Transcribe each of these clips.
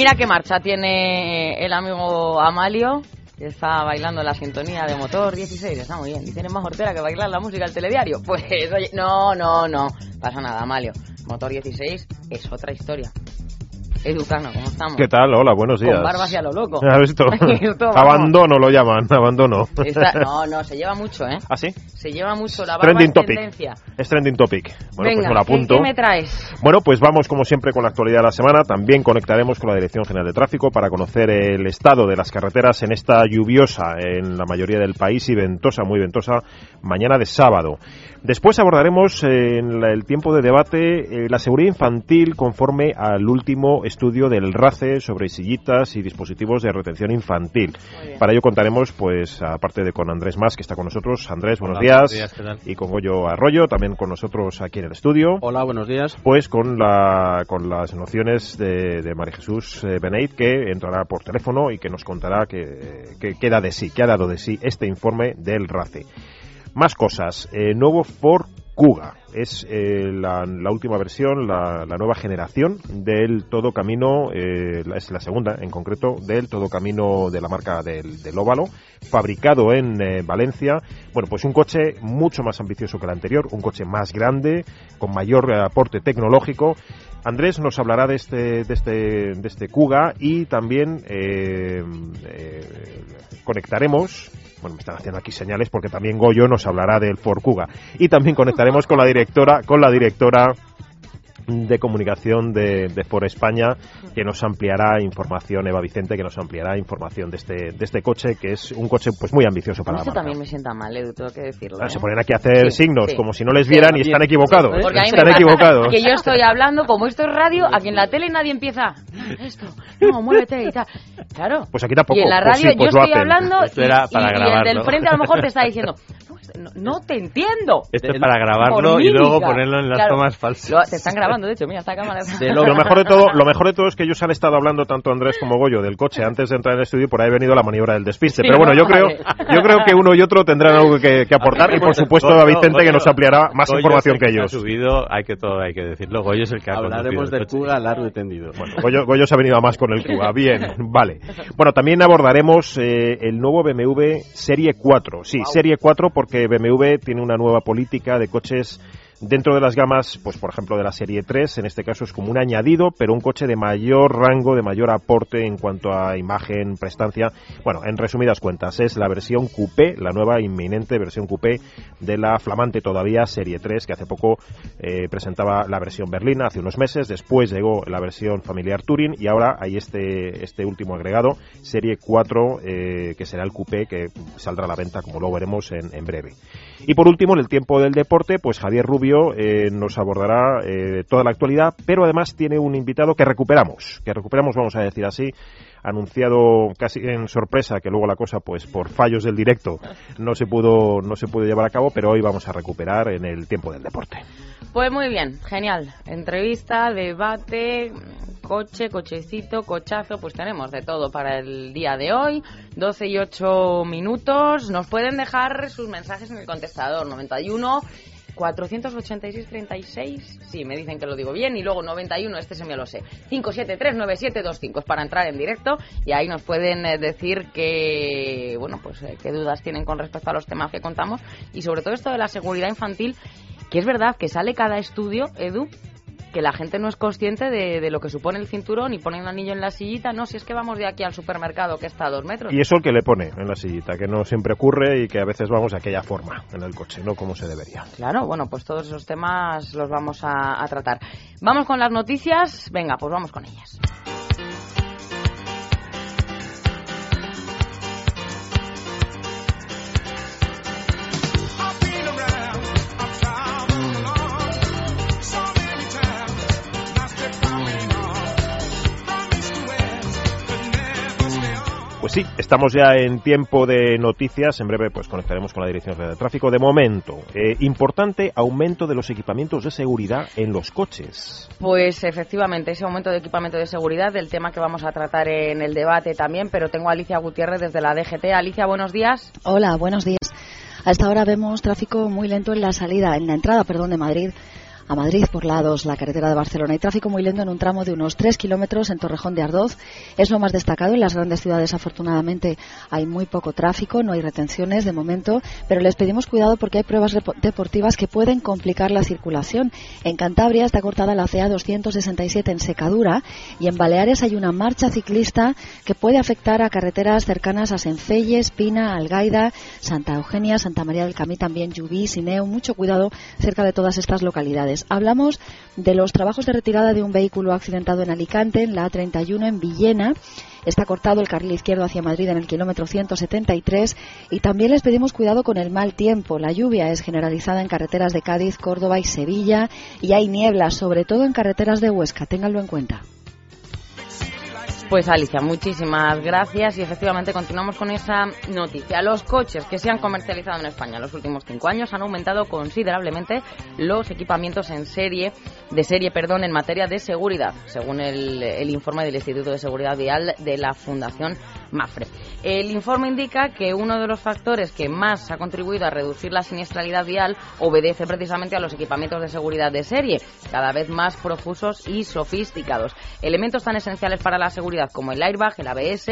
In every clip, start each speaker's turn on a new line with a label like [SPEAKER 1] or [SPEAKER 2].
[SPEAKER 1] Mira qué marcha tiene el amigo Amalio, que está bailando la sintonía de motor 16. Está muy bien. Y tiene más hortera que bailar la música del telediario. Pues, oye, no, no, no. Pasa nada, Amalio. Motor 16 es otra historia. Educano, ¿cómo estamos?
[SPEAKER 2] ¿Qué tal? Hola, buenos días.
[SPEAKER 1] Con barba hacia lo loco.
[SPEAKER 2] ¿Has visto? abandono lo llaman, abandono.
[SPEAKER 1] no, no, se lleva mucho, ¿eh?
[SPEAKER 2] ¿Ah, sí?
[SPEAKER 1] Se lleva mucho la barba
[SPEAKER 2] trending topic.
[SPEAKER 1] tendencia.
[SPEAKER 2] Es trending topic. Bueno,
[SPEAKER 1] Venga,
[SPEAKER 2] pues me lo apunto.
[SPEAKER 1] ¿qué, ¿qué me traes?
[SPEAKER 2] Bueno, pues vamos como siempre con la actualidad de la semana. También conectaremos con la Dirección General de Tráfico para conocer el estado de las carreteras en esta lluviosa en la mayoría del país y ventosa, muy ventosa, mañana de sábado. Después abordaremos eh, en la- el tiempo de debate eh, la seguridad infantil conforme al último estudio del RACE sobre sillitas y dispositivos de retención infantil. Para ello contaremos, pues, aparte de con Andrés Más, que está con nosotros. Andrés, buenos
[SPEAKER 3] Hola,
[SPEAKER 2] días.
[SPEAKER 3] buenos días, ¿qué tal?
[SPEAKER 2] Y con Goyo Arroyo, también con nosotros aquí en el estudio.
[SPEAKER 3] Hola, buenos días.
[SPEAKER 2] Pues con, la, con las nociones de, de María Jesús eh, Beneit, que entrará por teléfono y que nos contará que, que, que da de sí, que ha dado de sí este informe del RACE. Más cosas. Eh, nuevo Ford Kuga. Es eh, la, última versión, la, nueva generación del todo camino, eh, es la segunda en concreto, del todo camino de la marca del, del Óvalo, fabricado en eh, Valencia. Bueno, pues un coche mucho más ambicioso que el anterior, un coche más grande, con mayor aporte tecnológico. Andrés nos hablará de este, de este, de este Kuga y también eh, conectaremos bueno, me están haciendo aquí señales porque también Goyo nos hablará del Ford Kuga. Y también conectaremos con la directora, con la directora de comunicación de, de Ford España, que nos ampliará información, Eva Vicente, que nos ampliará información de este, de este coche, que es un coche pues muy ambicioso para la marca.
[SPEAKER 1] también me sienta mal, Edu, tengo que decirlo. ¿eh?
[SPEAKER 2] se ponen aquí a hacer
[SPEAKER 1] Sí,
[SPEAKER 2] signos
[SPEAKER 1] sí.
[SPEAKER 2] como si no les
[SPEAKER 1] Sí,
[SPEAKER 2] vieran y están equivocados. Están equivocados.
[SPEAKER 1] Que yo estoy hablando, como esto es radio, aquí en la tele nadie empieza. "Ah, Esto, no, muévete y tal. Claro.
[SPEAKER 2] Pues aquí tampoco.
[SPEAKER 1] Y en la
[SPEAKER 2] Pues sí,
[SPEAKER 1] radio
[SPEAKER 2] pues
[SPEAKER 1] yo
[SPEAKER 2] lo
[SPEAKER 1] estoy hablando
[SPEAKER 3] Esto era
[SPEAKER 1] y,
[SPEAKER 3] para
[SPEAKER 1] y el del frente a lo mejor te está diciendo, no, no, te entiendo.
[SPEAKER 3] Esto es para grabarlo y luego ponerlo en las
[SPEAKER 1] Claro.
[SPEAKER 3] tomas falsas.
[SPEAKER 1] Lo- te están grabando, de hecho, mira, esta cámara.
[SPEAKER 2] Lo mejor de todo, lo mejor de todo es que ellos han estado hablando tanto Andrés como Goyo del coche antes de entrar en el estudio y por ahí ha venido la maniobra del despiste.
[SPEAKER 1] Sí,
[SPEAKER 2] Pero bueno,
[SPEAKER 1] ¿no?
[SPEAKER 2] yo creo, yo creo que uno y otro tendrán algo que, que aportar y por supuesto a
[SPEAKER 3] Goyo,
[SPEAKER 2] Vicente que nos ampliará más
[SPEAKER 3] Goyo
[SPEAKER 2] información
[SPEAKER 3] es el
[SPEAKER 2] que ellos.
[SPEAKER 3] Ha subido, hay que todo, hay que decirlo. Goyo es el que ha
[SPEAKER 4] Hablaremos del. Kuga largo y tendido.
[SPEAKER 2] Bueno, Goyo, Goyo se ha venido a más con el Cuba. Bien, vale. Bueno, también abordaremos eh, el nuevo BMW Serie 4. Sí, Serie 4 porque BMW tiene una nueva política de coches dentro de las gamas, pues por ejemplo de la serie 3, en este caso es como un añadido, pero un coche de mayor rango, de mayor aporte en cuanto a imagen, prestancia. Bueno, en resumidas cuentas, es la versión coupé, la nueva inminente versión coupé de la flamante todavía serie 3, que hace poco eh, presentaba la versión berlina, hace unos meses, después llegó la versión familiar Touring y ahora hay este, este último agregado, serie 4, eh, que será el coupé que saldrá a la venta, como lo veremos en, en breve. Y por último, en el tiempo del deporte, pues Javier Rubio eh, nos abordará eh, toda la actualidad, pero además tiene un invitado que recuperamos, que recuperamos, vamos a decir así, anunciado casi en sorpresa, que luego la cosa, pues por fallos del directo, no se pudo, no se pudo llevar a cabo, pero hoy vamos a recuperar en el tiempo del deporte.
[SPEAKER 1] Pues muy bien, genial. Entrevista, debate, coche, cochecito, cochazo, pues tenemos de todo para el día de hoy. 12 y 8 minutos. Nos pueden dejar sus mensajes en el contestador 91 486 36. Sí, me dicen que lo digo bien. Y luego 91, este se me lo sé. 5739725 es para entrar en directo y ahí nos pueden eh, decir que, bueno, pues eh, qué dudas tienen con respecto a los temas que contamos y sobre todo esto de la seguridad infantil, que es verdad que sale cada estudio, Edu, que la gente no es consciente de, de lo que supone el cinturón y pone un anillo en la sillita. No, si es que vamos de aquí al supermercado que está a dos metros.
[SPEAKER 2] Y eso el que le pone en la sillita, que no siempre ocurre y que a veces vamos de aquella forma en el coche, no como se debería.
[SPEAKER 1] Claro, bueno, pues todos esos temas los vamos a, a tratar. Vamos con las noticias. Venga, pues vamos con ellas.
[SPEAKER 2] Pues sí, estamos ya en tiempo de noticias. En breve, pues conectaremos con la Dirección General de Tráfico. De momento, eh, importante aumento de los equipamientos de seguridad en los coches.
[SPEAKER 1] Pues efectivamente, ese aumento de equipamiento de seguridad, del tema que vamos a tratar en el debate también, pero tengo a Alicia Gutiérrez desde la DGT. Alicia, buenos días.
[SPEAKER 4] Hola, buenos días. A esta hora vemos tráfico muy lento en la salida, en la entrada, perdón, de Madrid a Madrid por lados la carretera de Barcelona. Hay tráfico muy lento en un tramo de unos 3 kilómetros en Torrejón de Ardoz. Es lo más destacado. En las grandes ciudades, afortunadamente, hay muy poco tráfico, no hay retenciones de momento, pero les pedimos cuidado porque hay pruebas deportivas que pueden complicar la circulación. En Cantabria está cortada la CA 267 en Secadura y en Baleares hay una marcha ciclista que puede afectar a carreteras cercanas a Sencelles, Pina, Algaida, Santa Eugenia, Santa María del Camí, también Llubí, Sineo. Mucho cuidado cerca de todas estas localidades. Hablamos de los trabajos de retirada de un vehículo accidentado en Alicante, en la A31 en Villena. Está cortado el carril izquierdo hacia Madrid en el kilómetro 173 y también les pedimos cuidado con el mal tiempo. La lluvia es generalizada en carreteras de Cádiz, Córdoba y Sevilla y hay niebla, sobre todo en carreteras de Huesca. Ténganlo en cuenta.
[SPEAKER 1] Pues Alicia, muchísimas gracias y efectivamente continuamos con esa noticia. Los coches que se han comercializado en España en los últimos cinco años han aumentado considerablemente los equipamientos en serie, de serie, perdón, en materia de seguridad, según el, el informe del Instituto de Seguridad Vial de la Fundación Mafre. El informe indica que uno de los factores que más ha contribuido a reducir la siniestralidad vial obedece precisamente a los equipamientos de seguridad de serie, cada vez más profusos y sofisticados. Elementos tan esenciales para la seguridad como el airbag, el ABS,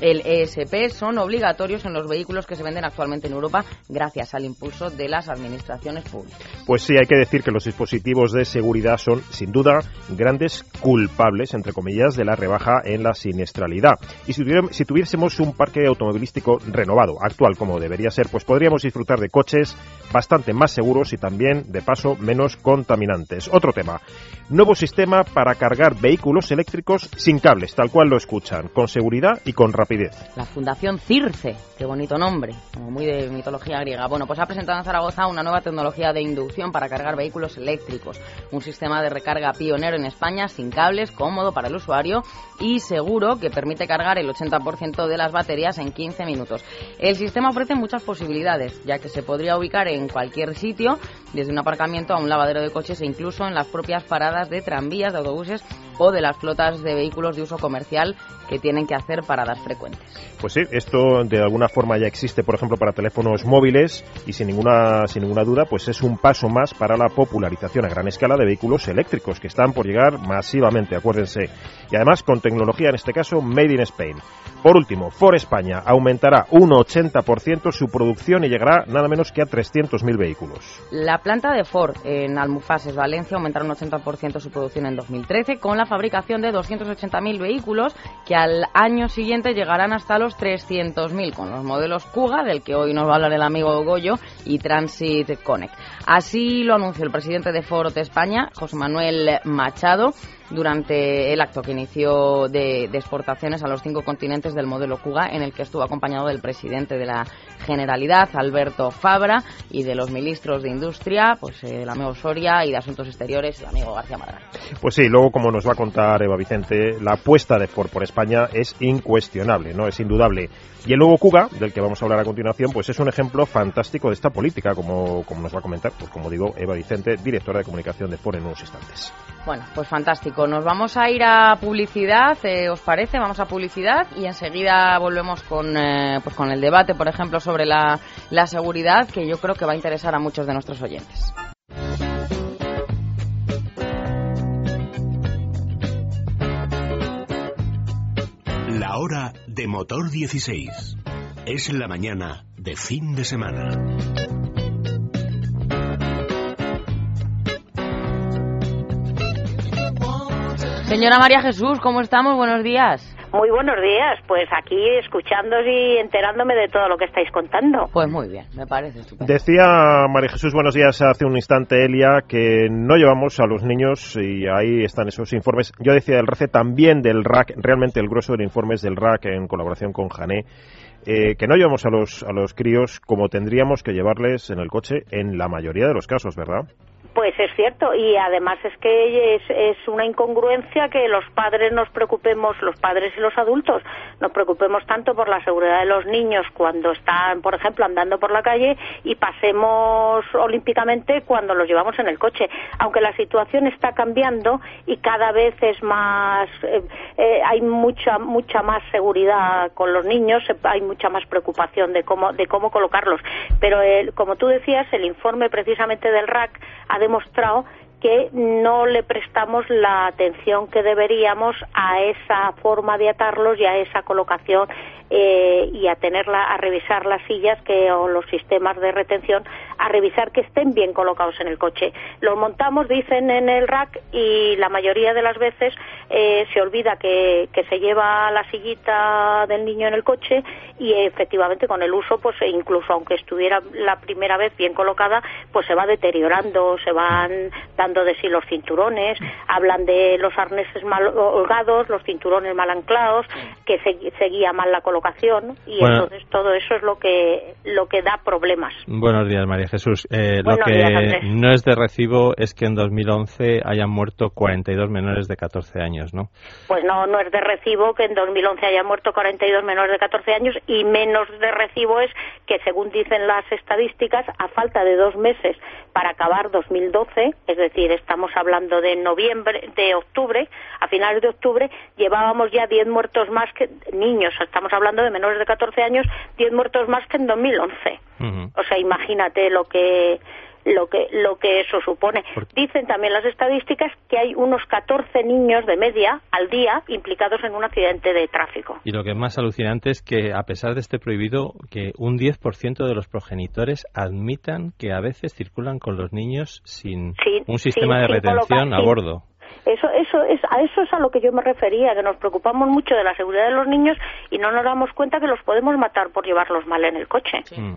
[SPEAKER 1] el ESP son obligatorios en los vehículos que se venden actualmente en Europa gracias al impulso de las administraciones públicas.
[SPEAKER 2] Pues sí, hay que decir que los dispositivos de seguridad son, sin duda, grandes culpables, entre comillas, de la rebaja en la siniestralidad. Y si, tuviésemos un parque automovilístico renovado, actual como debería ser, pues podríamos disfrutar de coches bastante más seguros y también, de paso, menos contaminantes. Otro tema, nuevo sistema para cargar vehículos eléctricos sin cables, tal cual lo escuchan, con seguridad y con rapidez.
[SPEAKER 1] La Fundación Circe, qué bonito nombre, como muy de mitología griega. Bueno, pues ha presentado en Zaragoza una nueva tecnología de inducción para cargar vehículos eléctricos, un sistema de recarga pionero en España, sin cables, cómodo para el usuario y seguro que permite cargar el 80% de las baterías en 15 minutos. El sistema ofrece muchas posibilidades, ya que se podría ubicar en cualquier sitio, desde un aparcamiento a un lavadero de coches e incluso en las propias paradas de tranvías, de autobuses o de las flotas de vehículos de uso comercial que tienen que hacer paradas frecuentes.
[SPEAKER 2] Pues sí, esto de alguna forma ya existe, por ejemplo, para teléfonos móviles y sin ninguna, sin ninguna duda, pues es un paso más para la popularización a gran escala de vehículos eléctricos que están por llegar masivamente, acuérdense. Y además con tecnología, en este caso, Made in Spain. Por último, Ford España aumentará un 80% su producción y llegará nada menos que a 300.000 vehículos.
[SPEAKER 1] La planta de Ford en Almufases, Valencia, aumentará un 80% su producción en 2013 con la fabricación de 280.000 vehículos que al año siguiente llegarán hasta los 300.000 con los modelos Kuga, del que hoy nos va a hablar el amigo Goyo, y Transit Connect. Así lo anunció el presidente de Ford España, José Manuel Machado, durante el acto que inició de, de, exportaciones a los cinco continentes del modelo Cuga, en el que estuvo acompañado del presidente de la Generalidad, Alberto Fabra, y de los ministros de Industria, pues el amigo Soria, y de Asuntos Exteriores, el amigo García Madral.
[SPEAKER 2] Pues sí, luego, como nos va a contar Eva Vicente, la apuesta de Ford por España es incuestionable, no es indudable. Y el nuevo Cuga, del que vamos a hablar a continuación, pues es un ejemplo fantástico de esta política, como, como nos va a comentar, pues como digo, Eva Vicente, directora de comunicación de Ford en unos instantes.
[SPEAKER 1] Bueno, pues fantástico. Nos vamos a ir a publicidad, eh, ¿os parece? Vamos a publicidad y enseguida volvemos con, eh, pues con el debate, por ejemplo, sobre la, la seguridad, que yo creo que va a interesar a muchos de nuestros oyentes.
[SPEAKER 5] Hora de motor 16. Es la mañana de fin de semana.
[SPEAKER 1] Señora María Jesús, ¿cómo estamos? Buenos días.
[SPEAKER 6] Muy buenos días, pues aquí escuchándos y enterándome de todo lo que estáis contando.
[SPEAKER 1] Pues muy bien, me parece estupendo.
[SPEAKER 2] Decía María Jesús, buenos días, hace un instante Elia, que no llevamos a los niños y ahí están esos informes. Yo decía del RACE, también del RAC, realmente el grueso del informe es del RAC en colaboración con Jané. Eh, que no llevamos a los, a los críos como tendríamos que llevarles en el coche en la mayoría de los casos, ¿verdad?
[SPEAKER 6] Pues es cierto, y además es que es, es, una incongruencia que los padres nos preocupemos, los padres y los adultos, nos preocupemos tanto por la seguridad de los niños cuando están, por ejemplo, andando por la calle y pasemos olímpicamente cuando los llevamos en el coche. Aunque la situación está cambiando y cada vez es más, eh, eh, hay mucha, mucha más seguridad con los niños, hay mucha más preocupación de cómo, de cómo colocarlos. Pero, como tú decías, el informe precisamente del RAC demostrado que no le prestamos la atención que deberíamos a esa forma de atarlos y a esa colocación eh, y a tenerla a revisar las sillas que o los sistemas de retención a revisar que estén bien colocados en el coche. Los montamos dicen en el rack y la mayoría de las veces eh, se olvida que, que se lleva la sillita del niño en el coche y efectivamente con el uso pues incluso aunque estuviera la primera vez bien colocada pues se va deteriorando se van dando de sí los cinturones hablan de los arneses mal holgados los cinturones mal anclados que se, seguía mal la colocación y entonces todo eso es lo que lo que da problemas.
[SPEAKER 3] Buenos días, María Jesús. Eh, lo que no es de recibo es que en 2011 hayan muerto 42 menores de 14 años, ¿no?
[SPEAKER 6] Pues no, no es de recibo que en 2011 hayan muerto 42 menores de 14 años y menos de recibo es que, según dicen las estadísticas, a falta de dos meses para acabar 2012, es decir, estamos hablando de noviembre, de octubre, a finales de octubre, llevábamos ya 10 muertos más que niños, estamos hablando de menores de 14 años, 10 muertos más que en 2011. O sea, imagínate lo que lo que lo que eso supone. Dicen también las estadísticas que hay unos 14 niños de media al día implicados en un accidente de tráfico.
[SPEAKER 3] Y lo que es más alucinante es que a pesar de este prohibido que un 10% de los progenitores admitan que a veces circulan con los niños sin un sistema de retención a bordo.
[SPEAKER 6] Eso, eso es, a eso es a lo que yo me refería, que nos preocupamos mucho de la seguridad de los niños y no nos damos cuenta que los podemos matar por llevarlos mal en el coche. Mm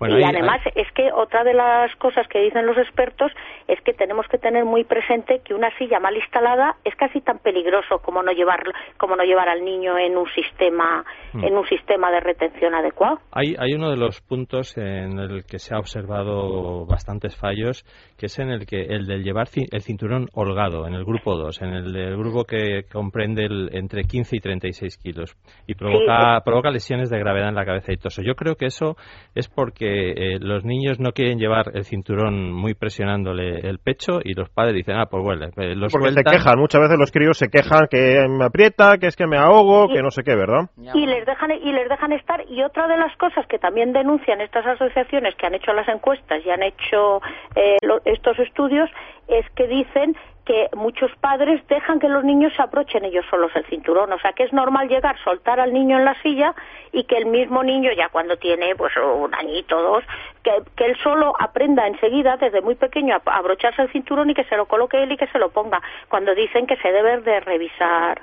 [SPEAKER 6] y además es que otra de las cosas que dicen los expertos es que tenemos que tener muy presente que una silla mal instalada es casi tan peligroso como no llevar como no llevar al niño en un sistema hmm. en un sistema de retención adecuado.
[SPEAKER 3] Hay hay uno de los puntos en el que se ha observado bastantes fallos, que es en el que el del llevar el cinturón holgado en el grupo 2, en el grupo que comprende el, entre 15 y 36 kilos y provoca provoca lesiones de gravedad en la cabeza y torso. Yo creo que eso es porque eh, los niños no quieren llevar el cinturón muy presionándole el pecho y los padres dicen, ah, pues bueno, eh, los
[SPEAKER 2] Porque se quejan, muchas veces los críos se quejan que me aprieta, que es que me ahogo, que no sé qué, ¿verdad?
[SPEAKER 6] Y les dejan y les dejan estar. Y otra de las cosas que también denuncian estas asociaciones que han hecho las encuestas y han hecho eh, estos estudios es que dicen que muchos padres dejan que los niños se aprochen ellos solos el cinturón. O sea, que es normal llegar, soltar al niño en la silla y que el mismo niño, ya cuando tiene pues un añito, dos, que, que él solo aprenda enseguida, desde muy pequeño, a abrocharse el cinturón y que se lo coloque él y que se lo ponga. Cuando dicen que se debe de revisar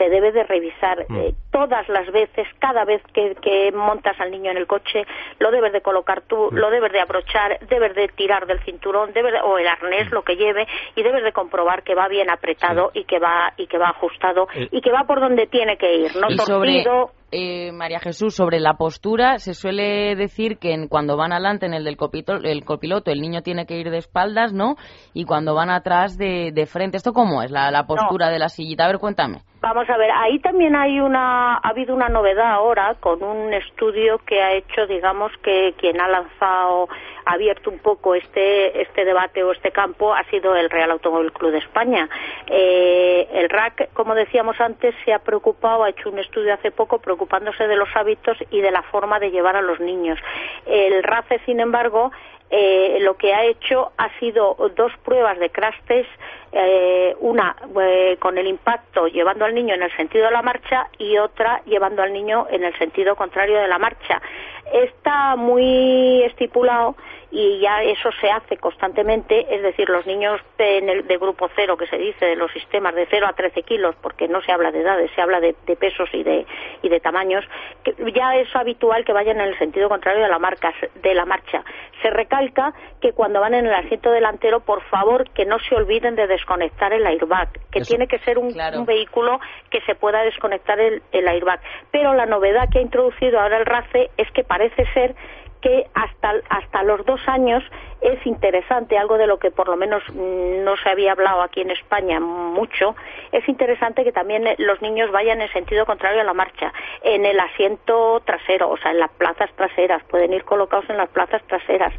[SPEAKER 6] se debe de revisar mm. eh, todas las veces, cada vez que, montas al niño en el coche, lo debes de colocar tú, mm. lo debes de abrochar, debes de tirar del cinturón, debes o el arnés, mm. lo que lleve, y debes de comprobar que va bien apretado y que va y que va ajustado eh. y que va por donde tiene que ir, no torcido.
[SPEAKER 1] Eh, María Jesús, sobre la postura, se suele decir que cuando van adelante en el del copiloto, el copiloto, el niño tiene que ir de espaldas, ¿no? Y cuando van atrás de, frente. ¿Esto cómo es, la, postura de la sillita? A ver, cuéntame.
[SPEAKER 6] Vamos a ver, ahí también hay una, ha habido una novedad ahora con un estudio que ha hecho, digamos, que quien ha lanzado, ha abierto un poco este, este debate o este campo ha sido el Real Automóvil Club de España. Eh, el RAC, como decíamos antes, se ha preocupado, ha hecho un estudio hace poco preocupándose de los hábitos y de la forma de llevar a los niños. El RACE, sin embargo, eh, lo que ha hecho ha sido dos pruebas de crash test, eh, una eh, con el impacto llevando al niño en el sentido de la marcha y otra llevando al niño en el sentido contrario de la marcha. Está muy estipulado y ya eso se hace constantemente, es decir, los niños de, de grupo cero, que se dice, de los sistemas de 0 a 13 kilos, porque no se habla de edades, se habla de, pesos y de, y de tamaños, que ya es habitual que vayan en el sentido contrario de la, marca, de la marcha. Se recalca que cuando van en el asiento delantero, por favor, que no se olviden de desconectar el airbag, que tiene que ser un, vehículo que se pueda desconectar el, el airbag. Pero la novedad que ha introducido ahora el RACE es que parece ser que hasta, hasta los dos años es interesante, algo de lo que por lo menos mm, no se había hablado aquí en España mucho, es interesante que también eh, los niños vayan en sentido contrario a la marcha, en el asiento trasero, o sea, en las plazas traseras, pueden ir colocados en las plazas traseras.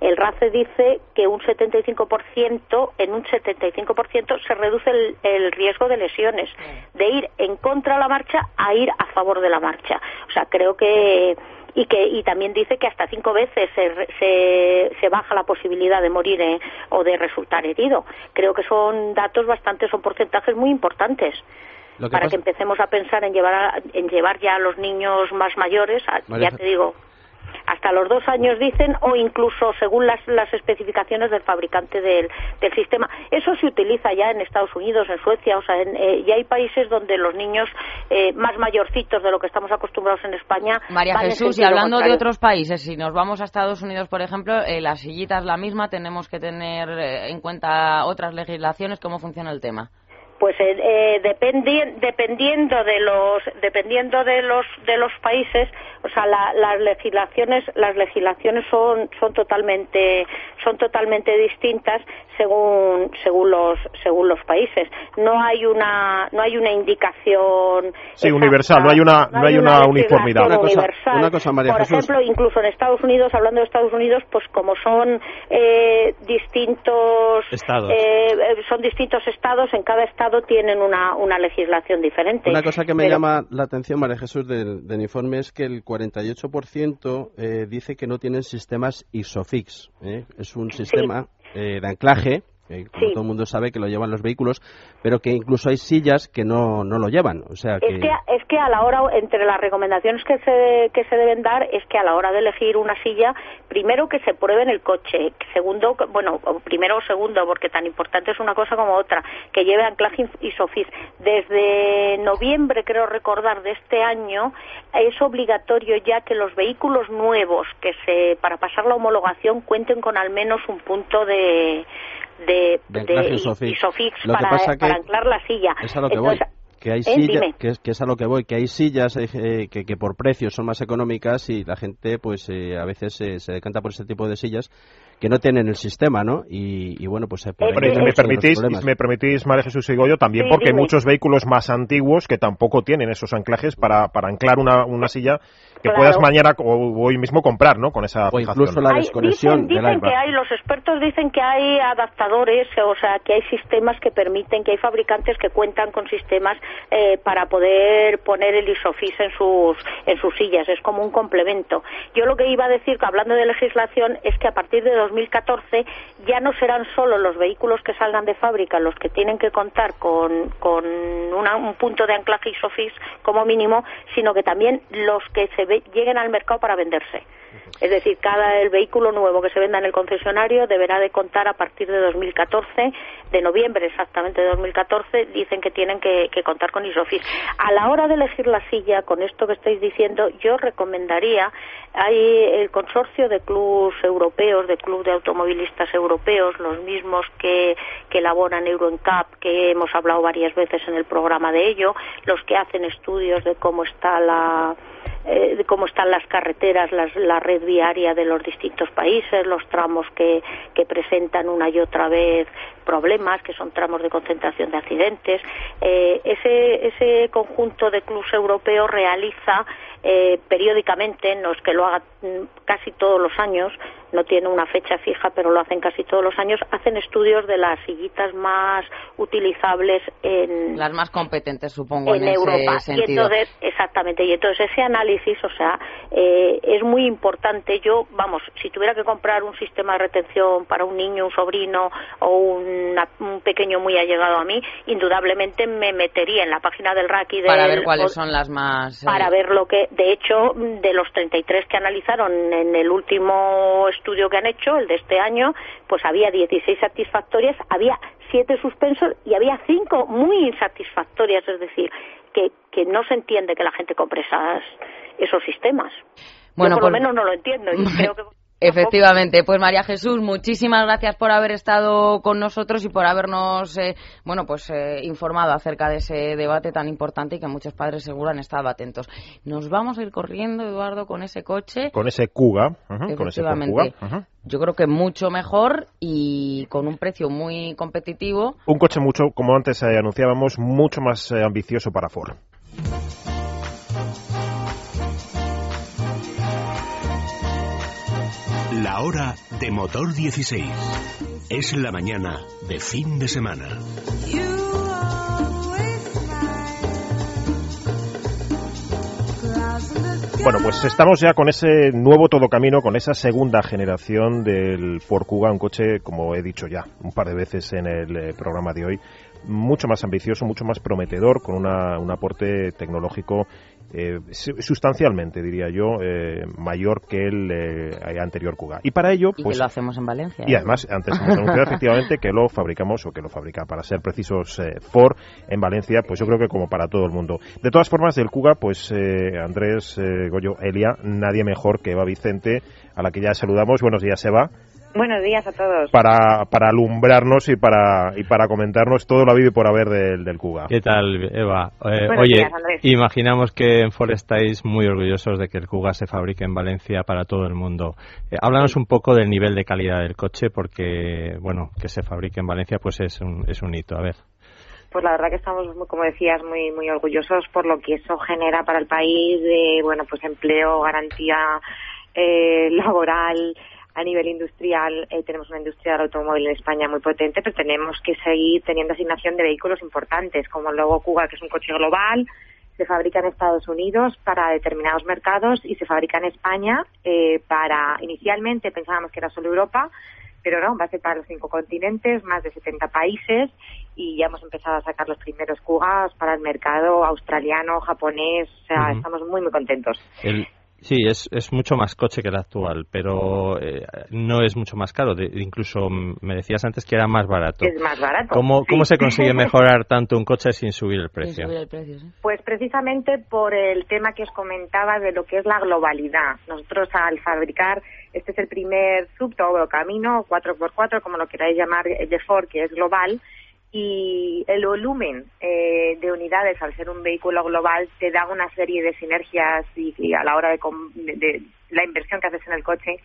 [SPEAKER 6] El RACE dice que un 75%, en un 75% se reduce el, el riesgo de lesiones, de ir en contra de la marcha a ir a favor de la marcha. O sea, creo que y que y también dice que hasta cinco veces se, se, baja la posibilidad de morir eh, o de resultar herido. Creo que son datos bastante, son porcentajes muy importantes. para que empecemos a pensar en llevar, en llevar ya a los niños más mayores, ya te digo, hasta los dos años dicen o incluso según las, las especificaciones del fabricante del, del, sistema. Eso se utiliza ya en Estados Unidos, en Suecia, o sea, en, eh, ya hay países donde los niños eh, más mayorcitos de lo que estamos acostumbrados en España.
[SPEAKER 1] María Jesús, y hablando de otros países, si nos vamos a Estados Unidos, por ejemplo, eh, la sillita es la misma, tenemos que tener en cuenta otras legislaciones, ¿cómo funciona el tema?
[SPEAKER 6] pues eh, eh dependiendo de los dependiendo de los de los países o sea las legislaciones las legislaciones son son totalmente son totalmente distintas según según los según los países. No hay una no hay una indicación
[SPEAKER 2] sí universal no hay una no, hay una, uniformidad.
[SPEAKER 6] Una cosa, María por ejemplo incluso en Estados Unidos hablando de Estados Unidos pues como son eh, distintos
[SPEAKER 3] estados.
[SPEAKER 6] eh, son distintos estados en cada estado tienen una, una legislación diferente.
[SPEAKER 7] Una cosa que me llama la atención, María Jesús, del, informe es que el 48% eh, dice que no tienen sistemas ISOFIX. ¿eh? Es un sistema eh, de anclaje como todo el mundo sabe que lo llevan los vehículos, pero que incluso hay sillas que no, no lo llevan. O sea
[SPEAKER 6] que... Es, que, es que a la hora, entre las recomendaciones que se, que se deben dar, es que a la hora de elegir una silla, primero que se pruebe en el coche, segundo, bueno, primero o segundo, porque tan importante es una cosa como otra, que lleve anclaje ISOFIX. Desde noviembre, creo recordar, de este año, es obligatorio ya que los vehículos nuevos que se, para pasar la homologación cuenten con al menos un punto de de, de, Isofix, para, para, anclar la silla.
[SPEAKER 7] Es a lo que voy. Que hay ¿eh? que, es, que es a lo que voy, que hay sillas eh, que, que, por precio son más económicas y la gente pues eh, a veces se decanta por ese tipo de sillas que no tienen el sistema, ¿no? Y, bueno, pues...
[SPEAKER 2] me, permitís, me permitís, María Jesús y Goyo, también porque hay muchos vehículos más antiguos que tampoco tienen esos anclajes para, para anclar una, una silla que puedas mañana o hoy mismo comprar, ¿no? Con esa
[SPEAKER 7] o incluso la desconexión
[SPEAKER 6] dicen, dicen que hay, los expertos dicen que hay adaptadores, o sea, que hay sistemas que permiten, que hay fabricantes que cuentan con sistemas eh, para poder poner el ISOFIX en sus, en sus sillas. Es como un complemento. Yo lo que iba a decir, hablando de legislación, es que a partir de 2014 ya no serán solo los vehículos que salgan de fábrica los que tienen que contar con, con un punto de anclaje ISOFIX como mínimo, sino que también los que se lleguen al mercado para venderse. Es decir, cada el vehículo nuevo que se venda en el concesionario deberá de contar a partir de 2014, de noviembre exactamente de 2014, dicen que tienen que, contar con ISOFIX. A la hora de elegir la silla, con esto que estáis diciendo, yo recomendaría, hay el consorcio de clubes europeos, de club de automovilistas europeos, los mismos que, que elaboran EuroNCAP, que hemos hablado varias veces en el programa de ello, los que hacen estudios de cómo está la eh, de cómo están las carreteras, la red viaria de los distintos países, los tramos que, que presentan una y otra vez problemas, que son tramos de concentración de accidentes. Eh, ese, ese conjunto de clubes europeos realiza eh, periódicamente, no es que lo haga mm, casi todos los años, no tiene una fecha fija, pero lo hacen casi todos los años, hacen estudios de las sillitas más utilizables en...
[SPEAKER 1] Las más competentes, supongo, en,
[SPEAKER 6] Europa.
[SPEAKER 1] Ese sentido.
[SPEAKER 6] Y entonces, exactamente, y entonces ese análisis, o sea, eh, es muy importante. Yo, vamos, si tuviera que comprar un sistema de retención para un niño, un sobrino o un pequeño muy allegado a mí, indudablemente me metería en la página del RAC y
[SPEAKER 1] Para ver cuáles son las más...
[SPEAKER 6] Para eh, ver lo que de hecho, de los 33 que analizaron en el último estudio que han hecho, el de este año, pues había 16 satisfactorias, había 7 suspensos y había 5 muy insatisfactorias, es decir, que, que no se entiende que la gente compre esas, esos sistemas. Bueno, por, lo menos no lo entiendo y creo que
[SPEAKER 1] Efectivamente, pues María Jesús, muchísimas gracias por haber estado con nosotros y por habernos, eh, bueno, pues eh, informado acerca de ese debate tan importante y que muchos padres seguro han estado atentos. Nos vamos a ir corriendo, Eduardo, con ese coche.
[SPEAKER 2] Con ese Cuga, con ese Cuga.
[SPEAKER 1] Yo creo que mucho mejor y con un precio muy competitivo.
[SPEAKER 2] Un coche mucho, como antes eh, anunciábamos, mucho más ambicioso para Ford.
[SPEAKER 5] La hora de motor 16. Es la mañana de fin de semana.
[SPEAKER 2] Bueno, pues estamos ya con ese nuevo todo camino, con esa segunda generación del Ford Kuga, un coche, como he dicho ya un par de veces en el eh, programa de hoy, mucho más ambicioso, mucho más prometedor, con un aporte tecnológico eh, sustancialmente, diría yo, eh, mayor que el eh, anterior Kuga. Y para ello, pues...
[SPEAKER 1] Y lo hacemos en Valencia.
[SPEAKER 2] Y además, antes hemos anunciado efectivamente que lo fabricamos, o que lo fabrica, para ser precisos, Ford en Valencia, pues yo creo que como para todo el mundo. De todas formas, del Kuga, pues Andrés, Goyo, Elia, nadie mejor que Eva Vicente, a la que ya saludamos. Buenos días, Eva.
[SPEAKER 8] Buenos días a todos.
[SPEAKER 2] Para, para alumbrarnos y para, y para comentarnos todo lo habido y por haber del, del Cuba.
[SPEAKER 3] ¿Qué tal, Eva? Eh, oye, imaginamos que en Ford estáis muy orgullosos de que el Cuga se fabrique en Valencia para todo el mundo. Eh, háblanos un poco del nivel de calidad del coche, porque, bueno, que se fabrique en Valencia pues es un, es un hito. A ver.
[SPEAKER 8] Pues la verdad que estamos, como decías, muy muy orgullosos por lo que eso genera para el país de, bueno, pues empleo, garantía eh, laboral, a nivel industrial eh, tenemos una industria del automóvil en España muy potente, pero tenemos que seguir teniendo asignación de vehículos importantes, como el logo Kuga, que es un coche global, se fabrica en Estados Unidos para determinados mercados y se fabrica en España eh, para, inicialmente pensábamos que era solo Europa, pero no, va a ser para los cinco continentes, más de 70 países y ya hemos empezado a sacar los primeros Kugas para el mercado australiano, japonés, o sea, estamos muy, muy contentos.
[SPEAKER 3] Sí, es, es mucho más coche que el actual, pero eh, no es mucho más caro. incluso me decías antes que era más barato.
[SPEAKER 8] Es más barato.
[SPEAKER 3] ¿Cómo, ¿cómo se consigue mejorar tanto un coche sin subir el precio?
[SPEAKER 1] Subir el precio
[SPEAKER 8] Pues precisamente por el tema que os comentaba de lo que es la globalidad. Nosotros al fabricar, este es el primer sub todo camino, 4x4, como lo queráis llamar, de Ford, que es global, y el volumen eh, de unidades al ser un vehículo global te da una serie de sinergias y, a la hora de, de, la inversión que haces en el coche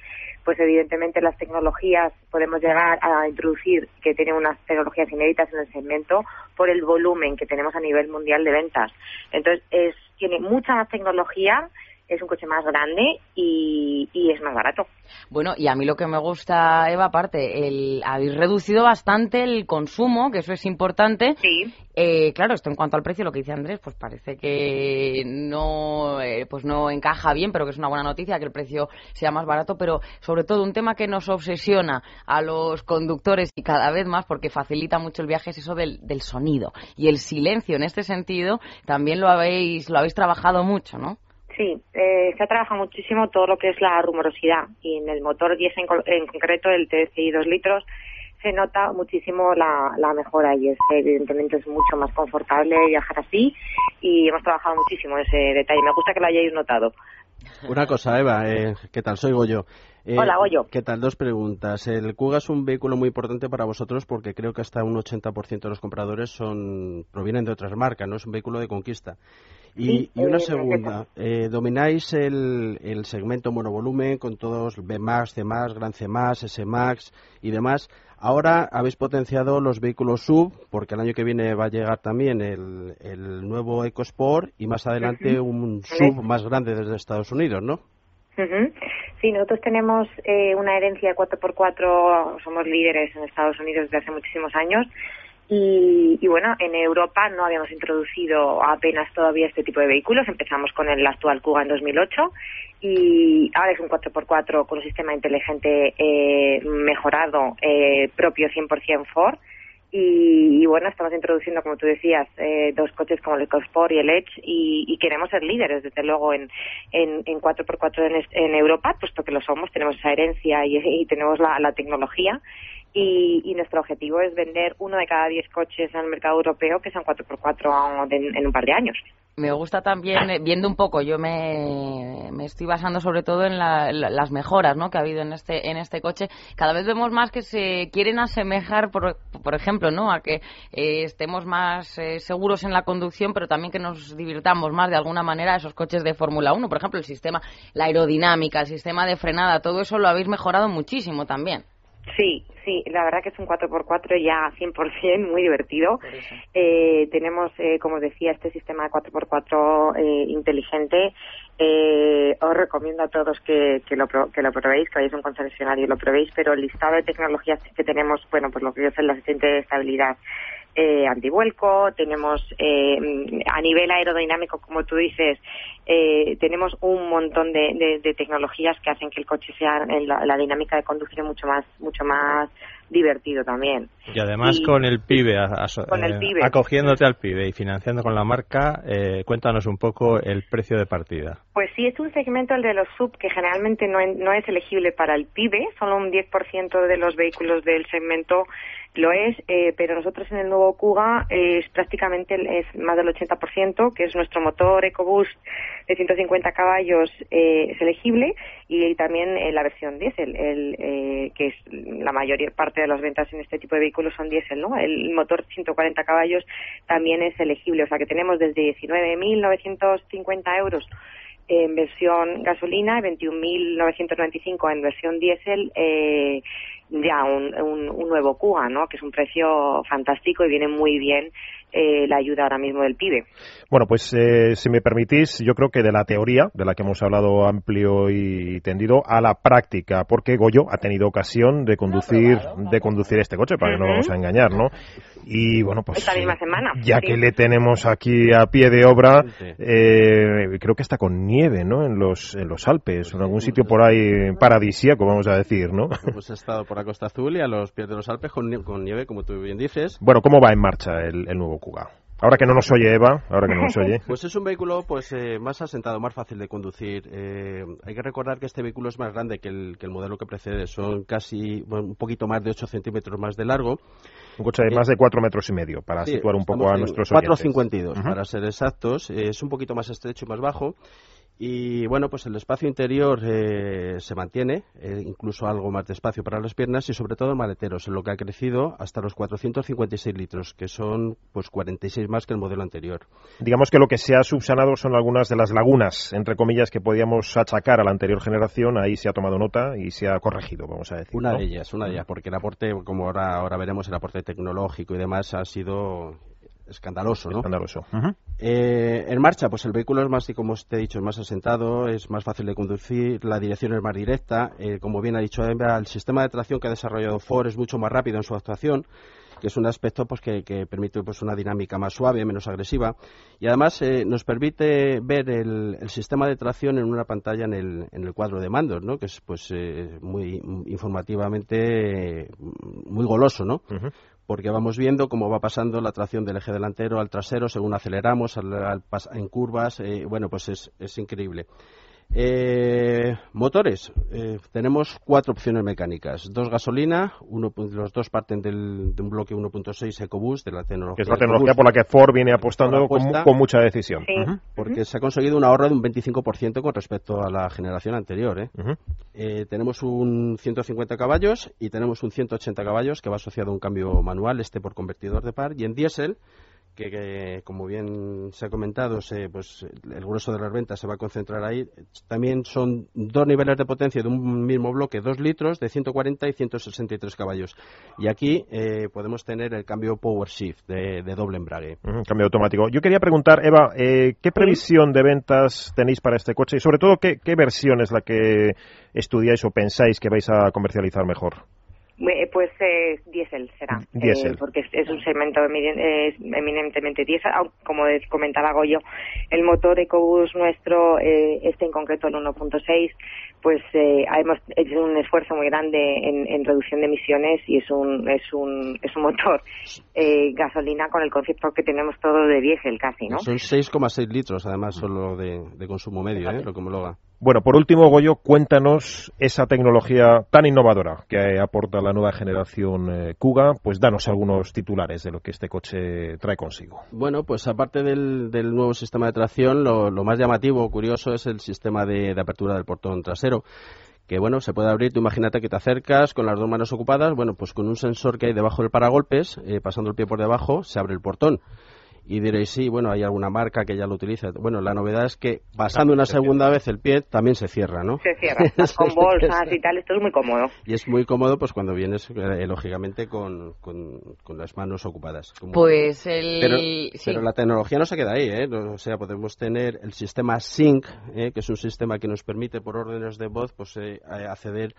[SPEAKER 8] pues evidentemente las tecnologías podemos llegar a introducir que tienen unas tecnologías inéditas en el segmento por el volumen que tenemos a nivel mundial de ventas. Entonces es tiene mucha más tecnología es un coche más grande y, es más barato.
[SPEAKER 1] Bueno, y a mí lo que me gusta, Eva, aparte, el, habéis reducido bastante el consumo, que eso es importante.
[SPEAKER 8] Sí.
[SPEAKER 1] Eh, claro, esto en cuanto al precio, lo que dice Andrés, pues parece que no, eh, pues no encaja bien, pero que es una buena noticia que el precio sea más barato, pero sobre todo un tema que nos obsesiona a los conductores y cada vez más porque facilita mucho el viaje es eso del, del sonido y el silencio. En este sentido, también lo habéis, lo habéis trabajado mucho, ¿no?
[SPEAKER 8] Sí, eh, se ha trabajado muchísimo todo lo que es la rumorosidad y en el motor 10 en, concreto, el TSI 2 litros, se nota muchísimo la, la mejora y es, evidentemente es mucho más confortable viajar así y hemos trabajado muchísimo ese detalle. Me gusta que lo hayáis notado.
[SPEAKER 7] Una cosa, Eva, eh, ¿qué tal? Soy Goyo.
[SPEAKER 8] Eh, Hola, Goyo.
[SPEAKER 7] ¿Qué tal? Dos preguntas. El Kuga es un vehículo muy importante para vosotros porque creo que hasta un 80% de los compradores son provienen de otras marcas, no es un vehículo de conquista. Y, una segunda, eh, domináis el, el segmento monovolumen con todos B+, C+, Gran C+, S+, y demás. Ahora habéis potenciado los vehículos sub, porque el año que viene va a llegar también el, el nuevo EcoSport y más adelante un sub más grande desde Estados Unidos, ¿no?
[SPEAKER 8] Sí, nosotros tenemos eh, una herencia de 4x4, somos líderes en Estados Unidos desde hace muchísimos años y, bueno, en Europa no habíamos introducido apenas todavía este tipo de vehículos. Empezamos con el actual Kuga en 2008 y ahora es un 4x4 con un sistema inteligente eh, mejorado, eh, propio 100% Ford. Y, bueno, estamos introduciendo, como tú decías, eh, dos coches como el EcoSport y el Edge y, queremos ser líderes, desde luego, en, en, 4x4 en, en, Europa, puesto que lo somos, tenemos esa herencia y, tenemos la, tecnología y, nuestro objetivo es vender uno de cada diez coches al mercado europeo que sean 4x4 en un par de años.
[SPEAKER 1] Me gusta también, eh, viendo un poco, yo me, me estoy basando sobre todo en las mejoras ¿no? que ha habido en este, en este coche. Cada vez vemos más que se quieren asemejar, por, por ejemplo, ¿no? a que eh, estemos más eh, seguros en la conducción, pero también que nos divirtamos más de alguna manera a esos coches de Fórmula 1. Por ejemplo, el sistema, la aerodinámica, el sistema de frenada, todo eso lo habéis mejorado muchísimo también.
[SPEAKER 8] Sí, sí, la verdad que es un 4x4 ya 100% muy divertido. Eh, tenemos, eh, como decía, este sistema de 4x4 eh, inteligente. Eh, os recomiendo a todos que, que, lo, que lo probéis, que vayáis a un concesionario y lo probéis, pero el listado de tecnologías que tenemos, bueno, pues lo que es el asistente de estabilidad eh, antivuelco, tenemos eh, a nivel aerodinámico, como tú dices, eh, tenemos un montón de, tecnologías que hacen que el coche sea en la, dinámica de conducción mucho más, mucho más divertido también.
[SPEAKER 3] Y además con, el pibe, acogiéndote al pibe y financiando con la marca, cuéntanos un poco el precio de partida.
[SPEAKER 8] Pues sí, es un segmento, el de los sub, que generalmente no, no es elegible para el pibe, solo un 10% de los vehículos del segmento lo es, eh, pero nosotros en el nuevo Kuga es prácticamente es más del 80%, que es nuestro motor EcoBoost de 150 caballos eh, es elegible y también eh, la versión diésel, el, eh, que es la mayor parte de las ventas en este tipo de vehículos son diésel, ¿no? El motor 140 caballos también es elegible, o sea que tenemos desde 19.950 euros en versión gasolina y 21.995 en versión diésel eh, ya un, un, nuevo Cuba, ¿no? Que es un precio fantástico y viene muy bien eh, la ayuda ahora mismo del PIB.
[SPEAKER 2] Bueno, pues eh, si me permitís, yo creo que de la teoría, de la que hemos hablado amplio y tendido, a la práctica, porque Goyo ha tenido ocasión de conducir, de conducir este coche, para que no vamos a engañar, ¿no? Y bueno, pues
[SPEAKER 8] Esta misma semana,
[SPEAKER 2] ya que le tenemos aquí a pie de obra, eh, creo que está con nieve, ¿no? En los, en los Alpes, en algún sitio por ahí paradisíaco, vamos a decir, ¿no?
[SPEAKER 7] Pues he estado por la Costa Azul y a los pies de los Alpes con, nieve, como tú bien dices.
[SPEAKER 2] Bueno, ¿cómo va en marcha el, el nuevo Kuga? Ahora que no nos oye Eva, ahora que no nos oye.
[SPEAKER 7] Pues es un vehículo pues eh, más asentado, más fácil de conducir. Eh, hay que recordar que este vehículo es más grande que el, que el modelo que precede. Son casi un poquito más de 8 centímetros más de largo.
[SPEAKER 2] Un coche de más de 4 metros y medio, para situar un poco a nuestros
[SPEAKER 7] oyentes. 4,52 para ser exactos. es un poquito más estrecho y más bajo. Y bueno, pues el espacio interior eh, se mantiene, eh, incluso algo más de espacio para las piernas y sobre todo maleteros, en lo que ha crecido hasta los 456 litros, que son pues 46 más que el modelo anterior.
[SPEAKER 2] Digamos que lo que se ha subsanado son algunas de las lagunas, entre comillas, que podíamos achacar a la anterior generación. Ahí se ha tomado nota y se ha corregido, vamos a decir.
[SPEAKER 7] Una de ellas, una de ellas, porque el aporte, como ahora, ahora veremos, el aporte tecnológico y demás ha sido escandaloso, ¿no?
[SPEAKER 2] Escandaloso.
[SPEAKER 7] Eh, en marcha, pues el vehículo es más, como te he dicho, es más asentado, es más fácil de conducir, la dirección es más directa. Eh, como bien ha dicho Embra, el sistema de tracción que ha desarrollado Ford es mucho más rápido en su actuación que es un aspecto pues que, permite pues una dinámica más suave, menos agresiva y además eh, nos permite ver el, sistema de tracción en una pantalla en el, en el cuadro de mandos, ¿no? Que es pues muy informativamente muy goloso, ¿no? Porque vamos viendo cómo va pasando la tracción del eje delantero al trasero según aceleramos en curvas. Eh, bueno, pues es, es increíble. Eh, motores. Eh, tenemos cuatro opciones mecánicas. Dos gasolina, uno, los dos parten del, de un bloque 1.6 EcoBoost de la tecnología.
[SPEAKER 2] Que es la tecnología por la que Ford viene apostando con, mucha decisión.
[SPEAKER 7] Porque se ha conseguido un ahorro de un 25% con respecto a la generación anterior. ¿eh? Eh, tenemos un 150 caballos y tenemos un 180 caballos que va asociado a un cambio manual, este por convertidor de par, y en diésel que, como bien se ha comentado, se, pues el grueso de las ventas se va a concentrar ahí. También son dos niveles de potencia de un mismo bloque, dos litros de 140 y 163 caballos. Y aquí eh, podemos tener el cambio Power Shift de, doble embrague.
[SPEAKER 2] cambio automático. Yo quería preguntar, Eva, eh, ¿qué previsión de ventas tenéis para este coche y sobre todo qué, qué versión es la que estudiáis o pensáis que vais a comercializar mejor?
[SPEAKER 8] Eh, pues eh, diésel será, eh, porque es, un segmento eminentemente diésel. Como comentaba Goyo, el motor EcoBoost nuestro, este en concreto el 1.6, pues hemos hecho un esfuerzo muy grande en, reducción de emisiones y es un es un es un motor gasolina con el concepto que tenemos todo de diésel casi, ¿no?
[SPEAKER 7] Son 6,6 litros además solo de, consumo medio, ¿eh? lo que homologa.
[SPEAKER 2] Bueno, por último, Goyo, cuéntanos esa tecnología tan innovadora que aporta la nueva generación eh, Kuga. Pues danos algunos titulares de lo que este coche trae consigo.
[SPEAKER 7] Bueno, pues aparte del, nuevo sistema de tracción, lo, más llamativo, curioso, es el sistema de, apertura del portón trasero que bueno, se puede abrir, tú imagínate que te acercas con las dos manos ocupadas, bueno, pues con un sensor que hay debajo del paragolpes, eh, pasando el pie por debajo, se abre el portón y diréis, sí, bueno, hay alguna marca que ya lo utiliza. Bueno, la novedad es que pasando una segunda vez el pie también se cierra, ¿no?
[SPEAKER 8] Se cierra, con bolsas y tal, esto es muy cómodo.
[SPEAKER 7] Y es muy cómodo pues cuando vienes, eh, lógicamente, con, con, las manos ocupadas.
[SPEAKER 1] Pues el...
[SPEAKER 7] Pero, pero, la tecnología no se queda ahí, ¿eh? O sea, podemos tener el sistema Sync, ¿eh? que es un sistema que nos permite por órdenes de voz pues eh, acceder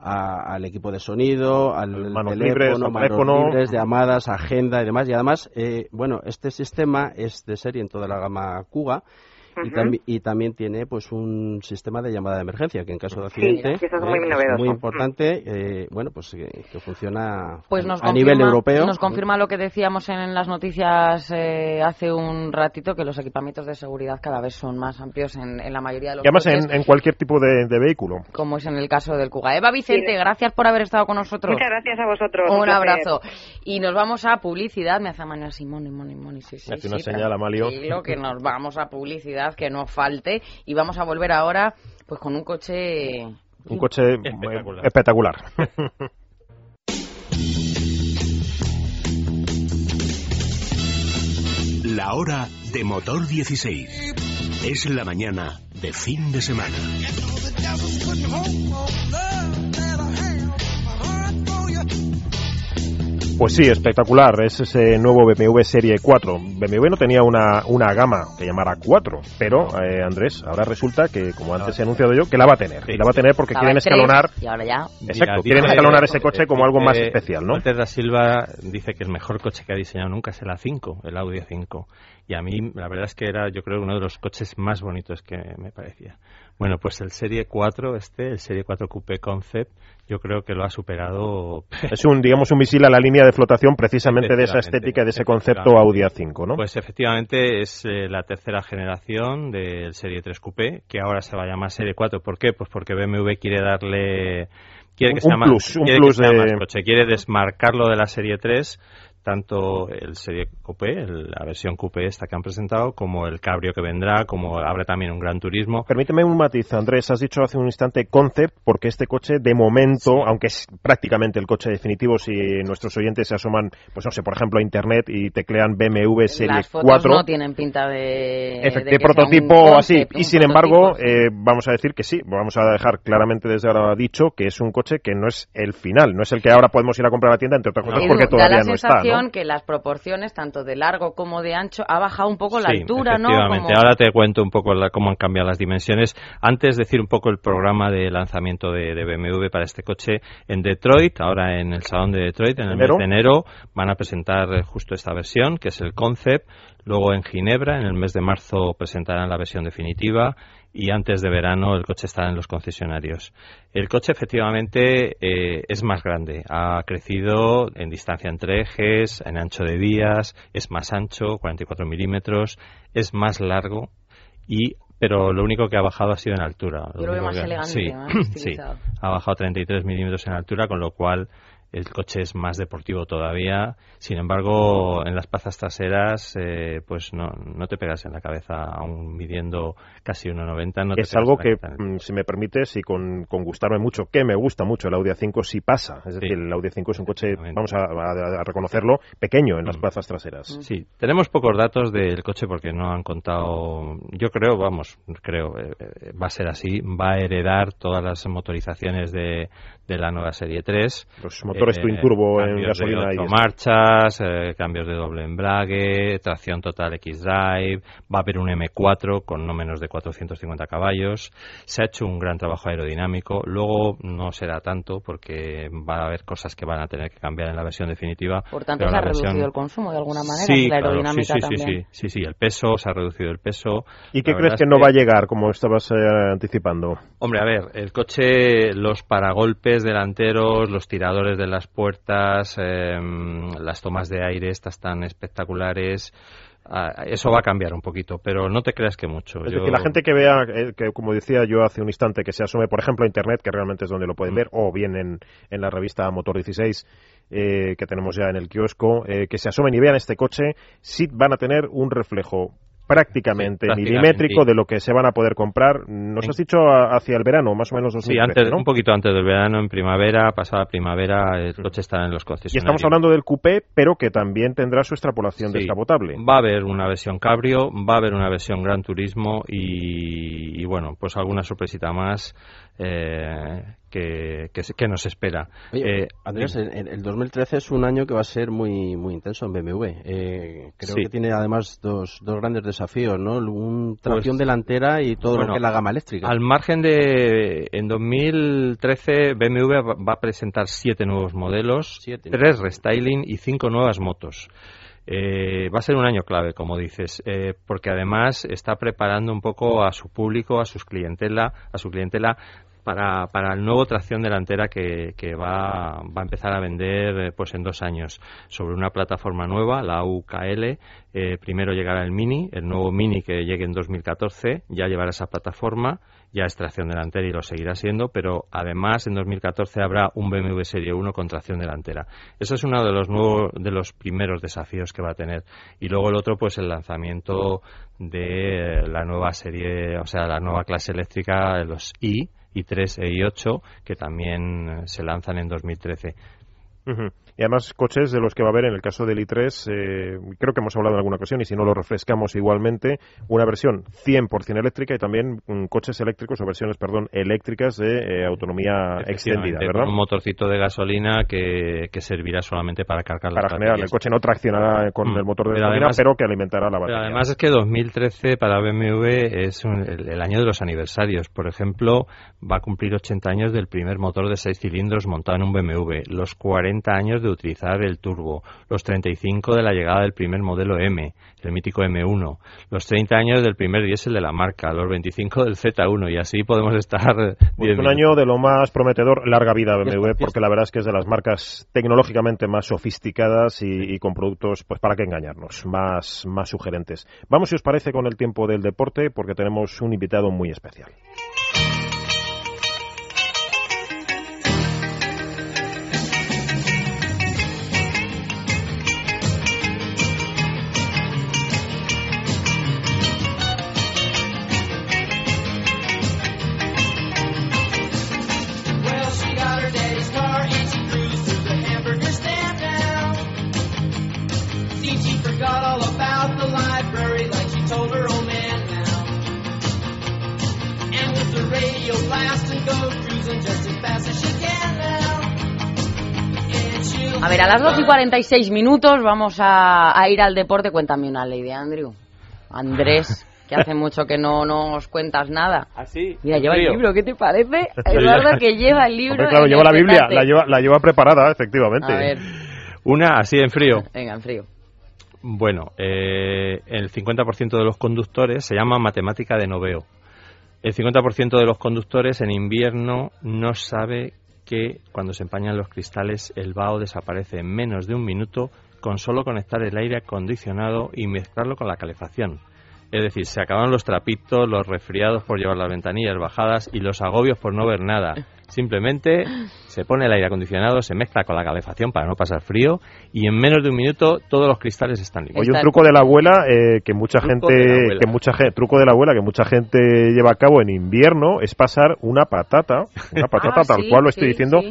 [SPEAKER 7] al equipo de sonido, al
[SPEAKER 2] manos teléfono,
[SPEAKER 7] manos libres, llamadas, agenda y demás. Y además, eh, bueno, este sistema es de serie en toda la gama Kuga y, también tiene pues un sistema de llamada de emergencia que en caso de accidente
[SPEAKER 8] es muy,
[SPEAKER 7] importante eh, bueno pues que, funciona
[SPEAKER 1] pues
[SPEAKER 7] a nivel europeo.
[SPEAKER 1] nos confirma lo que decíamos en las noticias eh, hace un ratito que los equipamientos de seguridad cada vez son más amplios en, la mayoría de los
[SPEAKER 2] y además en, cualquier tipo de, vehículo.
[SPEAKER 1] Como es en el caso del Cuga. Eva Vicente gracias por haber estado con nosotros.
[SPEAKER 8] Muchas gracias a vosotros.
[SPEAKER 1] Un, abrazo. Y nos vamos a publicidad. Me hace mañana Simón y Moni sí, sí,
[SPEAKER 2] sí, una señal a Malio
[SPEAKER 1] que nos vamos a publicidad que no falte. Y vamos a volver ahora pues con un coche...
[SPEAKER 2] Un coche espectacular.
[SPEAKER 5] La hora de motor 16. Es la mañana de fin de semana.
[SPEAKER 2] Pues sí, espectacular. Es ese nuevo BMW Serie 4. BMW no tenía una, una gama que llamara 4, pero eh, Andrés, ahora resulta que, como antes he anunciado yo, que la va a tener. y la va a tener porque quieren escalonar.
[SPEAKER 1] Y ahora ya.
[SPEAKER 2] Exacto, quieren escalonar ese coche como algo más especial, ¿no?
[SPEAKER 3] Walter da Silva dice que el mejor coche que ha diseñado nunca es el A5, el Audi A5. Y a mí, la verdad es que era, yo creo, uno de los coches más bonitos que me parecía. Bueno, pues el Serie 4, este, el Serie 4 Coupé Concept, yo creo que lo ha superado.
[SPEAKER 2] Es un, digamos, un misil a la línea de flotación precisamente de esa estética, de ese concepto Audi A5, ¿no?
[SPEAKER 3] Pues efectivamente es eh, la tercera generación del Serie 3 Coupé, que ahora se va a llamar Serie 4. ¿Por qué? Pues porque BMW quiere darle quiere que
[SPEAKER 2] un, plus, un plus de...
[SPEAKER 3] coche, quiere desmarcarlo de la serie 3 tanto el Serie Coupé, la versión Coupé esta que han presentado, como el Cabrio que vendrá, como habrá también un Gran Turismo.
[SPEAKER 2] Permíteme un matiz, Andrés. Has dicho hace un instante concept, porque este coche, de momento, aunque es prácticamente el coche definitivo, si nuestros oyentes se asoman, pues no sé, por ejemplo, a Internet y teclean BMW Serie
[SPEAKER 1] Las
[SPEAKER 2] fotos
[SPEAKER 1] 4. no tienen pinta de...
[SPEAKER 2] de, prototipo así. Y sin embargo, eh, vamos a decir que sí, vamos a dejar claramente desde ahora dicho que es un coche que no es el final, no es el que ahora podemos ir a comprar a la tienda, entre otras cosas, porque todavía no está
[SPEAKER 1] que las proporciones, tanto de largo como de ancho, ha bajado un poco la altura, ¿no?
[SPEAKER 3] Efectivamente. Ahora te cuento un poco cómo han cambiado las dimensiones. Antes decir un poco el programa de lanzamiento de, BMW para este coche en Detroit, ahora en el salón de Detroit, en el mes de enero, van a presentar justo esta versión, que es el concept. Luego en Ginebra, en el mes de marzo, presentarán la versión definitiva y antes de verano el coche estará en los concesionarios. El coche efectivamente eh, es más grande, ha crecido en distancia entre ejes, en ancho de vías, es más ancho, 44 milímetros, es más largo y pero lo único que ha bajado ha sido en altura.
[SPEAKER 1] Yo lo veo más elegante,
[SPEAKER 3] sí,
[SPEAKER 1] más
[SPEAKER 3] sí, ha bajado 33 milímetros en altura, con lo cual el coche es más deportivo todavía. Sin embargo, en las plazas traseras, eh, pues no, no te pegas en la cabeza, aún midiendo casi 1,90. No
[SPEAKER 2] es algo que, mm, si me permites, y con, con, gustarme mucho, que me gusta mucho el Audi A5, sí pasa. Es decir, el Audi A5 es un coche, vamos a, reconocerlo, pequeño en las mm. plazas traseras.
[SPEAKER 3] Mm. Sí, tenemos pocos datos del coche porque no han contado. Yo creo, vamos, creo, eh, eh, va a ser así, va a heredar todas las motorizaciones de, de la nueva serie 3.
[SPEAKER 2] Los motores twin turbo en gasolina
[SPEAKER 3] y marchas, eh, cambios de doble embrague, tracción total X-Drive, va a haber un M4 con no menos de 450 caballos. Se ha hecho un gran trabajo aerodinámico, luego no será tanto porque va a haber cosas que van a tener que cambiar en la versión definitiva.
[SPEAKER 1] Por tanto, se ha reducido el consumo de alguna manera,
[SPEAKER 3] sí,
[SPEAKER 1] la aerodinámica
[SPEAKER 3] sí, sí, sí, sí, sí, el peso, se ha reducido el peso.
[SPEAKER 2] ¿Y qué crees que no va a llegar, como estabas eh, anticipando?
[SPEAKER 3] Hombre, a ver, el coche, los paragolpes delanteros, los tiradores de las puertas, em, las tomas de aire, estas tan espectaculares. Ah, eso va a cambiar un poquito, pero no te creas que mucho.
[SPEAKER 2] Es decir, la gente que vea, eh, que como decía yo hace un instante, que se asome, por ejemplo, a Internet, que realmente es donde lo pueden mm. ver, o bien en, en la revista Motor 16, eh, que tenemos ya en el kiosco, eh, que se asomen y vean este coche, sí van a tener un reflejo prácticamente, milimétrico de lo que se van a poder comprar. Nos has dicho hacia el verano, más o menos 2013,
[SPEAKER 3] Sí, antes, un poquito antes del verano, en primavera, pasada primavera, el coche está en los concesionarios.
[SPEAKER 2] Y estamos hablando del coupé, pero que también tendrá su extrapolación descapotable.
[SPEAKER 3] Va a haber una versión cabrio, va a haber una versión Gran Turismo y, y bueno, pues alguna sorpresita más eh, que, que, nos espera.
[SPEAKER 7] eh, Andrés, el, 2013 es un año que va a ser muy muy intenso en BMW. Eh, creo que tiene además dos, dos grandes desafíos, ¿no? Un tracción pues, delantera y todo lo que es la gama eléctrica.
[SPEAKER 3] Al margen de, en 2013 BMW va a presentar siete nuevos modelos, tres restyling y cinco nuevas motos. Eh, va a ser un año clave, como dices, eh, porque además está preparando un poco a su público, a sus clientela, a su clientela para, para el nuevo tracción delantera que, que va, va, a empezar a vender eh, pues en dos años sobre una plataforma nueva, la UKL. Eh, primero llegará el Mini, el nuevo Mini que llegue en 2014, ya llevará esa plataforma, ya es tracción delantera y lo seguirá siendo, pero además en 2014 habrá un BMW Serie 1 con tracción delantera. Eso es uno de los nuevos, de los primeros desafíos que va a tener. Y luego el otro, pues el lanzamiento de la nueva serie, o sea, la nueva clase eléctrica, los i, i3 e i8, que también se lanzan en 2013.
[SPEAKER 2] Y además coches de los que va a haber en el caso del i3, eh, creo que hemos hablado en alguna ocasión y si no lo refrescamos igualmente, una versión 100% eléctrica y también mm, coches eléctricos o versiones, perdón, eléctricas de eh, autonomía extendida, ¿verdad?
[SPEAKER 3] un motorcito de gasolina que, que servirá solamente para cargar
[SPEAKER 2] Para generar, el coche no traccionará con mm. el motor de gasolina, pero que alimentará la batería.
[SPEAKER 3] Pero además es que 2013 para BMW es el, año de los aniversarios. Por ejemplo, va a cumplir 80 años del primer motor de 6 cilindros montado en un BMW, los 40 años de utilizar el turbo, los 35 de la llegada del primer modelo M, el mítico M1, los 30 años del primer diésel de la marca, los 25 del Z1 y así podemos estar.
[SPEAKER 2] Pues un año de lo más prometedor, larga vida BMW, porque la verdad es que es de las marcas tecnológicamente más sofisticadas y, con productos, pues para qué engañarnos, más, más sugerentes. Vamos, si os parece, con el tiempo del deporte, porque tenemos un invitado muy especial.
[SPEAKER 1] 46 minutos vamos a, ir al deporte. Cuéntame una ley de Andrew. Andrés, que hace mucho que no nos cuentas nada.
[SPEAKER 3] ¿Ah, sí?
[SPEAKER 1] Mira, lleva el libro, ¿qué te parece? Eduardo, que lleva el libro.
[SPEAKER 2] claro, lleva la Biblia, la lleva, la lleva preparada, efectivamente.
[SPEAKER 1] A ver.
[SPEAKER 3] Una así en frío.
[SPEAKER 1] Venga, en frío.
[SPEAKER 3] Bueno, eh, el 50% de los conductores se llama matemática de noveo. El 50% de los conductores en invierno no sabe que cuando se empañan los cristales el vaho desaparece en menos de un minuto con solo conectar el aire acondicionado y mezclarlo con la calefacción. Es decir, se acaban los trapitos, los resfriados por llevar las ventanillas bajadas y los agobios por no ver nada. Simplemente se pone el aire acondicionado, se mezcla con la calefacción para no pasar frío y en menos de un minuto todos los cristales están limpios.
[SPEAKER 2] Oye, un truco de la abuela eh, que mucha gente, que mucha gente, truco de la abuela que mucha gente lleva a cabo en invierno es pasar una patata, una patata ah, tal cual lo estoy diciendo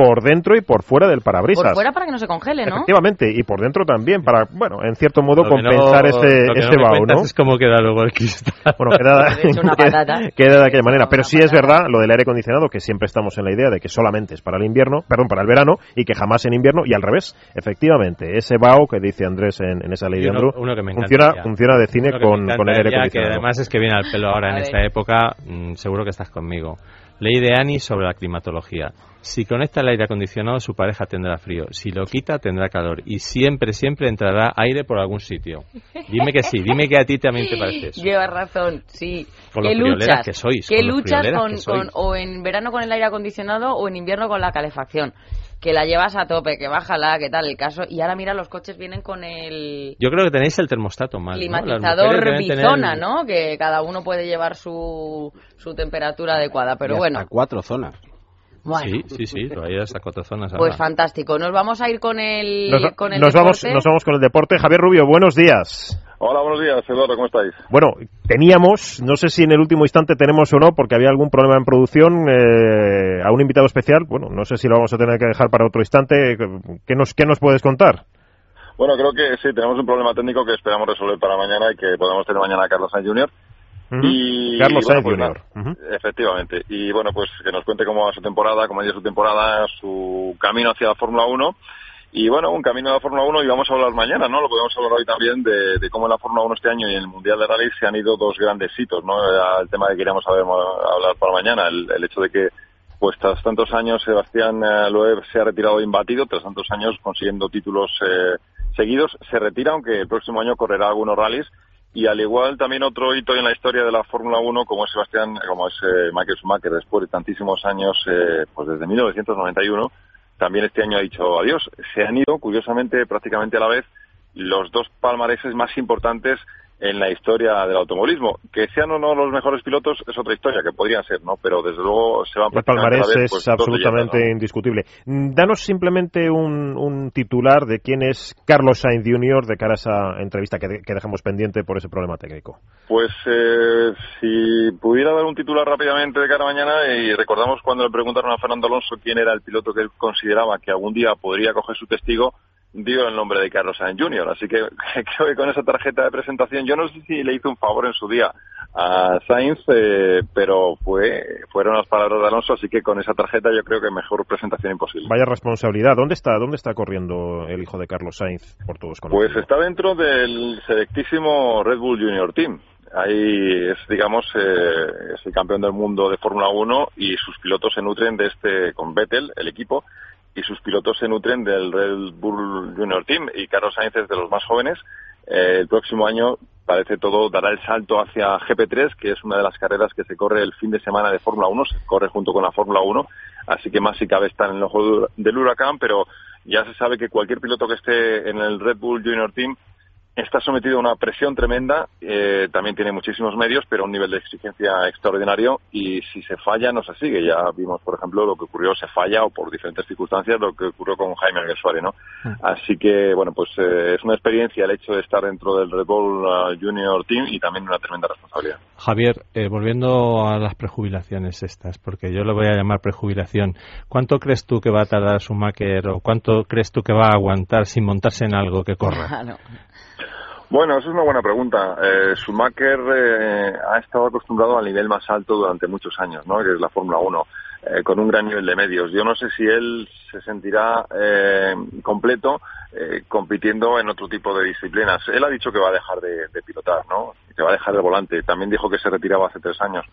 [SPEAKER 2] por dentro y por fuera del parabrisas. Por
[SPEAKER 1] fuera para que no se congele, ¿no?
[SPEAKER 2] Efectivamente, y por dentro también, para, bueno, en cierto modo compensar ese, ese vaho, ¿no?
[SPEAKER 3] Es como queda luego el cristal.
[SPEAKER 2] Bueno, queda, queda, de aquella manera. Pero sí es verdad lo del aire acondicionado, que siempre estamos en la idea de que solamente es para el invierno, perdón, para el verano, y que jamás en invierno, y al revés, efectivamente, ese vaho que dice Andrés en, esa ley de Andrew, funciona, funciona de cine con, con el aire acondicionado.
[SPEAKER 3] Que además es que viene al pelo ahora en esta época, mm, seguro que estás conmigo. Ley de Annie sobre la climatología. Si conecta el aire acondicionado, su pareja tendrá frío. Si lo quita, tendrá calor. Y siempre, siempre entrará aire por algún sitio. Dime que sí, dime que a ti también te parece eso.
[SPEAKER 1] Llevas razón, sí.
[SPEAKER 3] Con ¿Qué luchas? que sois.
[SPEAKER 1] ¿Qué luchas con, o en verano con el aire acondicionado o en invierno con la calefacción? que la llevas a tope, que bájala, que tal el caso. Y ahora mira, los coches vienen con el...
[SPEAKER 3] Yo creo que tenéis el termostato mal.
[SPEAKER 1] Climatizador bizona, ¿no? Que cada uno puede llevar su, su temperatura adecuada, pero bueno.
[SPEAKER 7] A cuatro zonas.
[SPEAKER 3] Sí, sí, sí, lo hay hasta cuatro zonas.
[SPEAKER 1] Pues fantástico. Nos vamos a ir con el,
[SPEAKER 2] nos,
[SPEAKER 1] con el
[SPEAKER 2] nos Vamos, nos vamos con el deporte. Javier Rubio, buenos días.
[SPEAKER 9] Hola, buenos días, Eduardo, ¿cómo estáis?
[SPEAKER 2] Bueno, teníamos, no sé si en el último instante tenemos o no, porque había algún problema en producción, eh, a un invitado especial. Bueno, no sé si lo vamos a tener que dejar para otro instante. ¿Qué nos, qué nos puedes contar?
[SPEAKER 9] Bueno, creo que sí, tenemos un problema técnico que esperamos resolver para mañana y que podamos tener mañana a Carlos Sainz Jr.
[SPEAKER 2] y, Carlos Sainz pues Jr.
[SPEAKER 9] Efectivamente. Y bueno, pues que nos cuente cómo va su temporada, cómo ha ido su temporada, su camino hacia la Fórmula 1 y bueno, un camino de la Fórmula 1 y vamos a hablar mañana, ¿no? Lo podemos hablar hoy también de, cómo en la Fórmula 1 este año y en el Mundial de Rally se han ido dos grandes hitos, ¿no? El tema que queríamos hablar para mañana, el, hecho de que pues tras tantos años Sebastián eh, Loeb se ha retirado imbatido, tras tantos años consiguiendo títulos eh, seguidos, se retira, aunque el próximo año correrá algunos rallies. Y al igual también otro hito en la historia de la Fórmula 1, como es Sebastián, como es eh, Michael Schumacher, después de tantísimos años, pues desde 1991, también este año ha dicho adiós. Se han ido, curiosamente, prácticamente a la vez, los dos palmareses más importantes en la historia del automovilismo. Que sean o no los mejores pilotos es otra historia, que podrían ser, ¿no? Pero desde luego se van
[SPEAKER 2] El palmarés es pues, absolutamente indiscutible. Danos simplemente un, titular de quién es Carlos Sainz Jr. de cara a esa entrevista que, dejamos pendiente por ese problema técnico.
[SPEAKER 9] Pues eh, si pudiera dar un titular rápidamente de cara a mañana y recordamos cuando le preguntaron a Fernando Alonso quién era el piloto que él consideraba que algún día podría coger su testigo, dio el nombre de Carlos Sainz Jr. Así que creo que con esa tarjeta de presentación, yo no sé si le hizo un favor en su día a Sainz, eh, pero fue fueron las palabras de Alonso, así que con esa tarjeta yo creo que mejor presentación imposible.
[SPEAKER 2] Vaya responsabilidad. ¿Dónde está, dónde está corriendo el hijo de Carlos Sainz por todos
[SPEAKER 9] Pues está dentro del selectísimo Red Bull Junior Team. Ahí es, digamos, eh, es el campeón del mundo de Fórmula 1 y sus pilotos se nutren de este, con Vettel, el equipo, y sus pilotos se nutren del Red Bull Junior Team y Carlos Sainz es de los más jóvenes. Eh, el próximo año parece todo dará el salto hacia GP3, que es una de las carreras que se corre el fin de semana de Fórmula 1, se corre junto con la Fórmula 1, así que más si cabe estar en el ojo del huracán, pero ya se sabe que cualquier piloto que esté en el Red Bull Junior Team está sometido a una presión tremenda, eh, también tiene muchísimos medios, pero a un nivel de exigencia extraordinario y si se falla no se sigue. Ya vimos, por ejemplo, lo que ocurrió, se falla o por diferentes circunstancias lo que ocurrió con Jaime Alguersuari, ¿no? Mm. Así que, bueno, pues eh, es una experiencia el hecho de estar dentro del Red Bull uh, Junior Team y también una tremenda responsabilidad.
[SPEAKER 3] Javier, eh, volviendo a las prejubilaciones estas, porque yo lo voy a llamar prejubilación, ¿cuánto crees tú que va a tardar Schumacher o cuánto crees tú que va a aguantar sin montarse en algo que corra?
[SPEAKER 9] Bueno, esa es una buena pregunta. Eh, Schumacher eh, ha estado acostumbrado al nivel más alto durante muchos años, ¿no? que es la Fórmula 1, eh, con un gran nivel de medios. Yo no sé si él se sentirá eh, completo eh, compitiendo en otro tipo de disciplinas. Él ha dicho que va a dejar de, de pilotar, ¿no? que va a dejar el volante. También dijo que se retiraba hace tres años.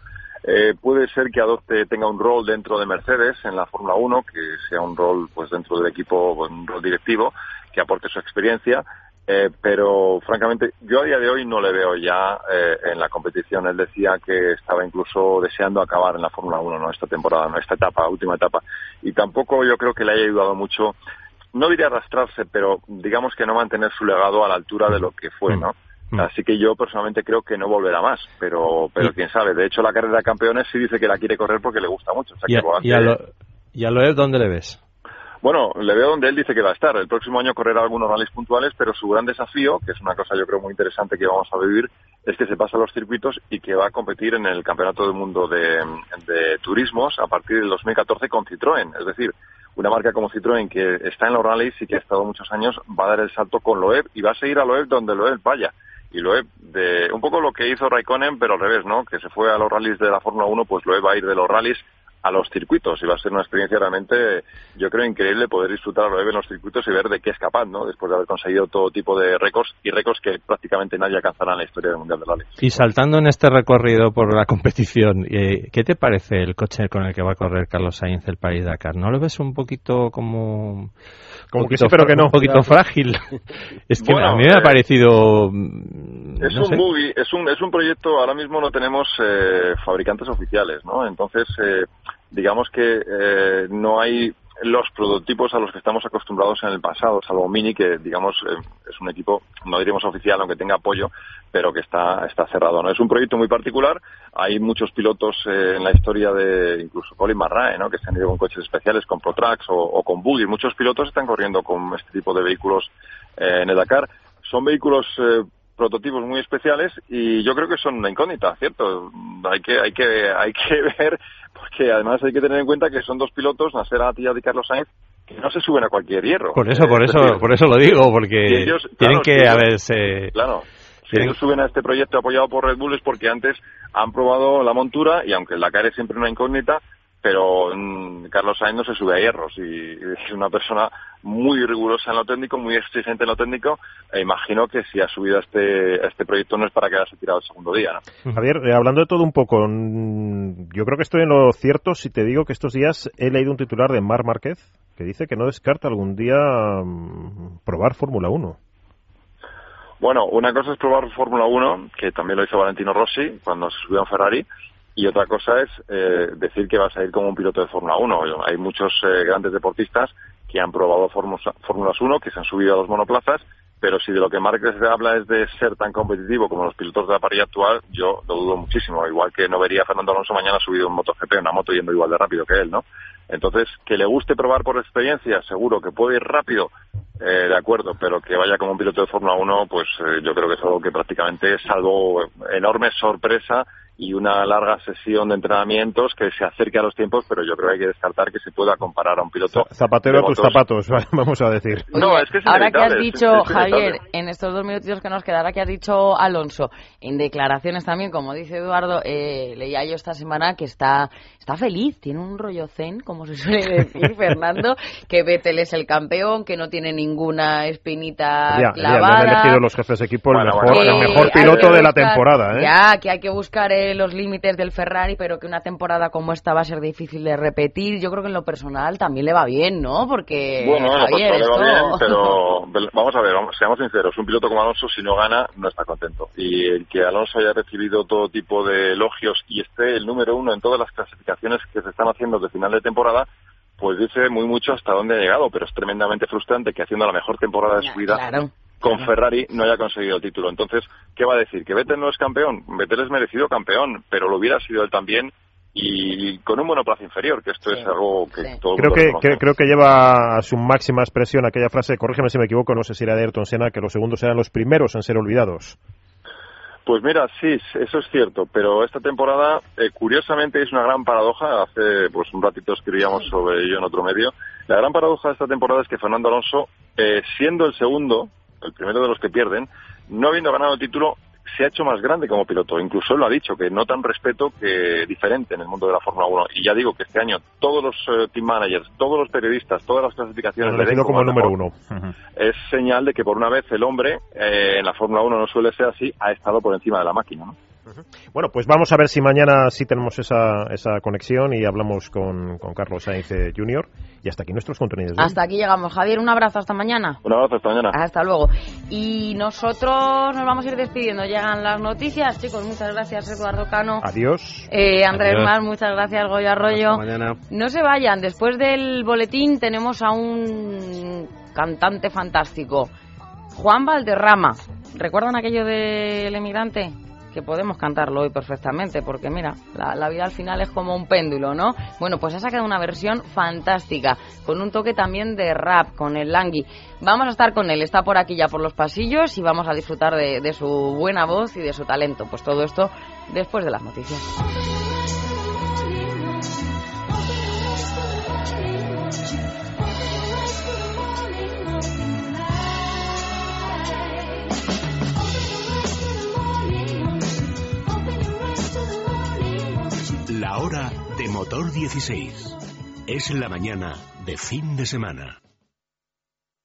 [SPEAKER 9] Eh, puede ser que adopte, tenga un rol dentro de Mercedes en la Fórmula 1, que sea un rol pues dentro del equipo, un rol directivo, que aporte su experiencia eh, pero francamente yo a día de hoy no le veo ya eh, en la competición. Él decía que estaba incluso deseando acabar en la Fórmula 1 ¿no? esta temporada, ¿no? esta etapa, última etapa. Y tampoco yo creo que le haya ayudado mucho, no diría arrastrarse, pero digamos que no mantener su legado a la altura de lo que fue, ¿no? Mm. Así que yo personalmente creo que no volverá más, pero pero quién sabe. De hecho, la carrera de campeones sí dice que la quiere correr porque le gusta mucho.
[SPEAKER 3] ¿Y, a, ¿Y a lo, dónde le ves?
[SPEAKER 9] Bueno, le veo donde él dice que va a estar. El próximo año correrá algunos rallies puntuales, pero su gran desafío, que es una cosa yo creo muy interesante que vamos a vivir, es que se pasa a los circuitos y que va a competir en el Campeonato del Mundo de, Turismos a partir del 2014 con Citroën. Es decir, una marca como Citroën que está en los rallies y que ha estado muchos años va a dar el salto con Loeb y va a seguir a Loeb donde Loeb vaya. Y Loeb, de, un poco lo que hizo Raikkonen, pero al revés, ¿no? Que se fue a los rallies de la Fórmula 1, pues Loeb va a ir de los rallies a los circuitos y va a ser una experiencia realmente, yo creo, increíble poder disfrutar a lo en los circuitos y ver de qué es capaz, ¿no? Después de haber conseguido todo tipo de récords y récords que prácticamente nadie alcanzará en la historia del Mundial de Rally.
[SPEAKER 3] Y saltando en este recorrido por la competición, eh, ¿qué te parece el coche con el que va a correr Carlos Sainz el País Dakar? ¿No lo ves un poquito como
[SPEAKER 2] como que sí, pero que no.
[SPEAKER 3] Un poquito frágil. es que a mí me ha eh, parecido. Mm,
[SPEAKER 9] es un movie, es un, es un proyecto. Ahora mismo no tenemos eh, fabricantes oficiales, ¿no? Entonces, eh, digamos que no hay los prototipos a los que estamos acostumbrados en el pasado, salvo Mini, que digamos eh, es un equipo, no diríamos oficial, aunque tenga apoyo, pero que está, está cerrado. ¿no? Es un proyecto muy particular, hay muchos pilotos eh, en la historia de incluso Colin Marrae, ¿no? que se han ido con coches especiales, con ProTrax o, o con Buggy. Muchos pilotos están corriendo con este tipo de vehículos eh, en el Dakar. Son vehículos prototipos muy especiales y yo creo que son una incógnita, ¿cierto? Hay que, hay que, hay que ver, porque además hay que tener en cuenta que son dos pilotos, Nasser Atiyah y Carlos Sainz, que no se suben a cualquier hierro.
[SPEAKER 3] Por eso, por eso, por eso lo digo, porque tienen que, a ver,
[SPEAKER 9] Claro. Si ellos suben a este proyecto apoyado por Red Bull es porque antes han probado la montura y aunque el Dakar es siempre una incógnita, pero mm, Carlos Sainz no se sube a hierros y es una persona muy rigurosa en lo técnico, muy exigente en lo técnico e imagino que si ha subido a este, este proyecto no es para quedarse tirado el segundo día.
[SPEAKER 2] ¿no? Javier, eh, hablando de todo un poco, mm, yo creo que estoy en lo cierto si te digo que estos días he leído un titular de Mar Márquez que dice que no descarta algún día mm, probar Fórmula 1.
[SPEAKER 9] Bueno, una cosa es probar Fórmula 1, que también lo hizo Valentino Rossi cuando se subió a Ferrari, y otra cosa es eh, decir que vas a ir como un piloto de Fórmula 1. Hay muchos eh, grandes deportistas que han probado Fórmulas 1, que se han subido a los monoplazas, pero si de lo que Márquez habla es de ser tan competitivo como los pilotos de la parrilla actual, yo lo dudo muchísimo. Igual que no vería Fernando Alonso mañana subido un MotoGP, una moto yendo igual de rápido que él, ¿no? Entonces, que le guste probar por experiencia, seguro que puede ir rápido, eh, de acuerdo, pero que vaya como un piloto de Fórmula 1, pues eh, yo creo que es algo que prácticamente, salvo enorme sorpresa, y una larga sesión de entrenamientos que se acerque a los tiempos, pero yo creo que hay que descartar que se pueda comparar a un piloto.
[SPEAKER 2] Zapatero a tus zapatos, vamos a decir.
[SPEAKER 1] No, es que ahora que has dicho, Javier, en estos dos minutitos que nos quedará, que has dicho Alonso, en declaraciones también, como dice Eduardo, eh, leía yo esta semana que está, está feliz, tiene un rollo zen, como se suele decir, Fernando, que Vettel es el campeón, que no tiene ninguna espinita
[SPEAKER 2] ya,
[SPEAKER 1] clavada.
[SPEAKER 2] Ya, han elegido los jefes de equipo el mejor, el mejor piloto de la temporada. ¿eh?
[SPEAKER 1] Ya, que hay que buscar el los límites del Ferrari, pero que una temporada como esta va a ser difícil de repetir. Yo creo que en lo personal también le va bien, ¿no? Porque.
[SPEAKER 9] Bueno, Javier, le va bien, pero vamos a ver, seamos sinceros. Un piloto como Alonso, si no gana, no está contento. Y el que Alonso haya recibido todo tipo de elogios y esté el número uno en todas las clasificaciones que se están haciendo de final de temporada, pues dice muy mucho hasta dónde ha llegado, pero es tremendamente frustrante que haciendo la mejor temporada de su vida
[SPEAKER 1] claro
[SPEAKER 9] con Ferrari no haya conseguido el título. Entonces, ¿qué va a decir? ¿Que Vettel no es campeón? Vettel es merecido campeón, pero lo hubiera sido él también y con un monoplaza inferior, que esto es algo que todo
[SPEAKER 2] creo que, creo que lleva a su máxima expresión aquella frase, corrígeme si me equivoco, no sé si era de Ayrton Senna, que los segundos eran los primeros en ser olvidados.
[SPEAKER 9] Pues mira, sí, eso es cierto, pero esta temporada, eh, curiosamente, es una gran paradoja. Hace pues un ratito escribíamos sobre ello en otro medio. La gran paradoja de esta temporada es que Fernando Alonso, eh, siendo el segundo, el primero de los que pierden, no habiendo ganado el título, se ha hecho más grande como piloto. Incluso él lo ha dicho, que no tan respeto que diferente en el mundo de la Fórmula 1. Y ya digo que este año todos los eh, team managers, todos los periodistas, todas las clasificaciones
[SPEAKER 2] le como, como el número uno.
[SPEAKER 9] Es señal de que por una vez el hombre eh, en la Fórmula 1 no suele ser así, ha estado por encima de la máquina. ¿no?
[SPEAKER 2] Bueno, pues vamos a ver si mañana sí tenemos esa, esa conexión y hablamos con, con Carlos Sainz eh, Jr. Y hasta aquí nuestros contenidos.
[SPEAKER 1] Hasta aquí llegamos. Javier, un abrazo hasta mañana.
[SPEAKER 9] Un abrazo hasta mañana.
[SPEAKER 1] Hasta luego. Y nosotros nos vamos a ir despidiendo. Llegan las noticias, chicos. Muchas gracias, Eduardo Cano.
[SPEAKER 2] Adiós.
[SPEAKER 1] Eh, Andrés Más, muchas gracias, Goyo Arroyo.
[SPEAKER 7] Hasta mañana.
[SPEAKER 1] No se vayan. Después del boletín tenemos a un cantante fantástico. Juan Valderrama. ¿Recuerdan aquello del emigrante? Que podemos cantarlo hoy perfectamente, porque mira, la, vida al final es como un péndulo, ¿no? Bueno, pues ha sacado una versión fantástica, con un toque también de rap, con el Langui. Vamos a estar con él, está por aquí ya por los pasillos y vamos a disfrutar de, de su buena voz y de su talento. Pues todo esto después de las noticias.
[SPEAKER 5] La hora de motor 16. Es la mañana de fin de semana.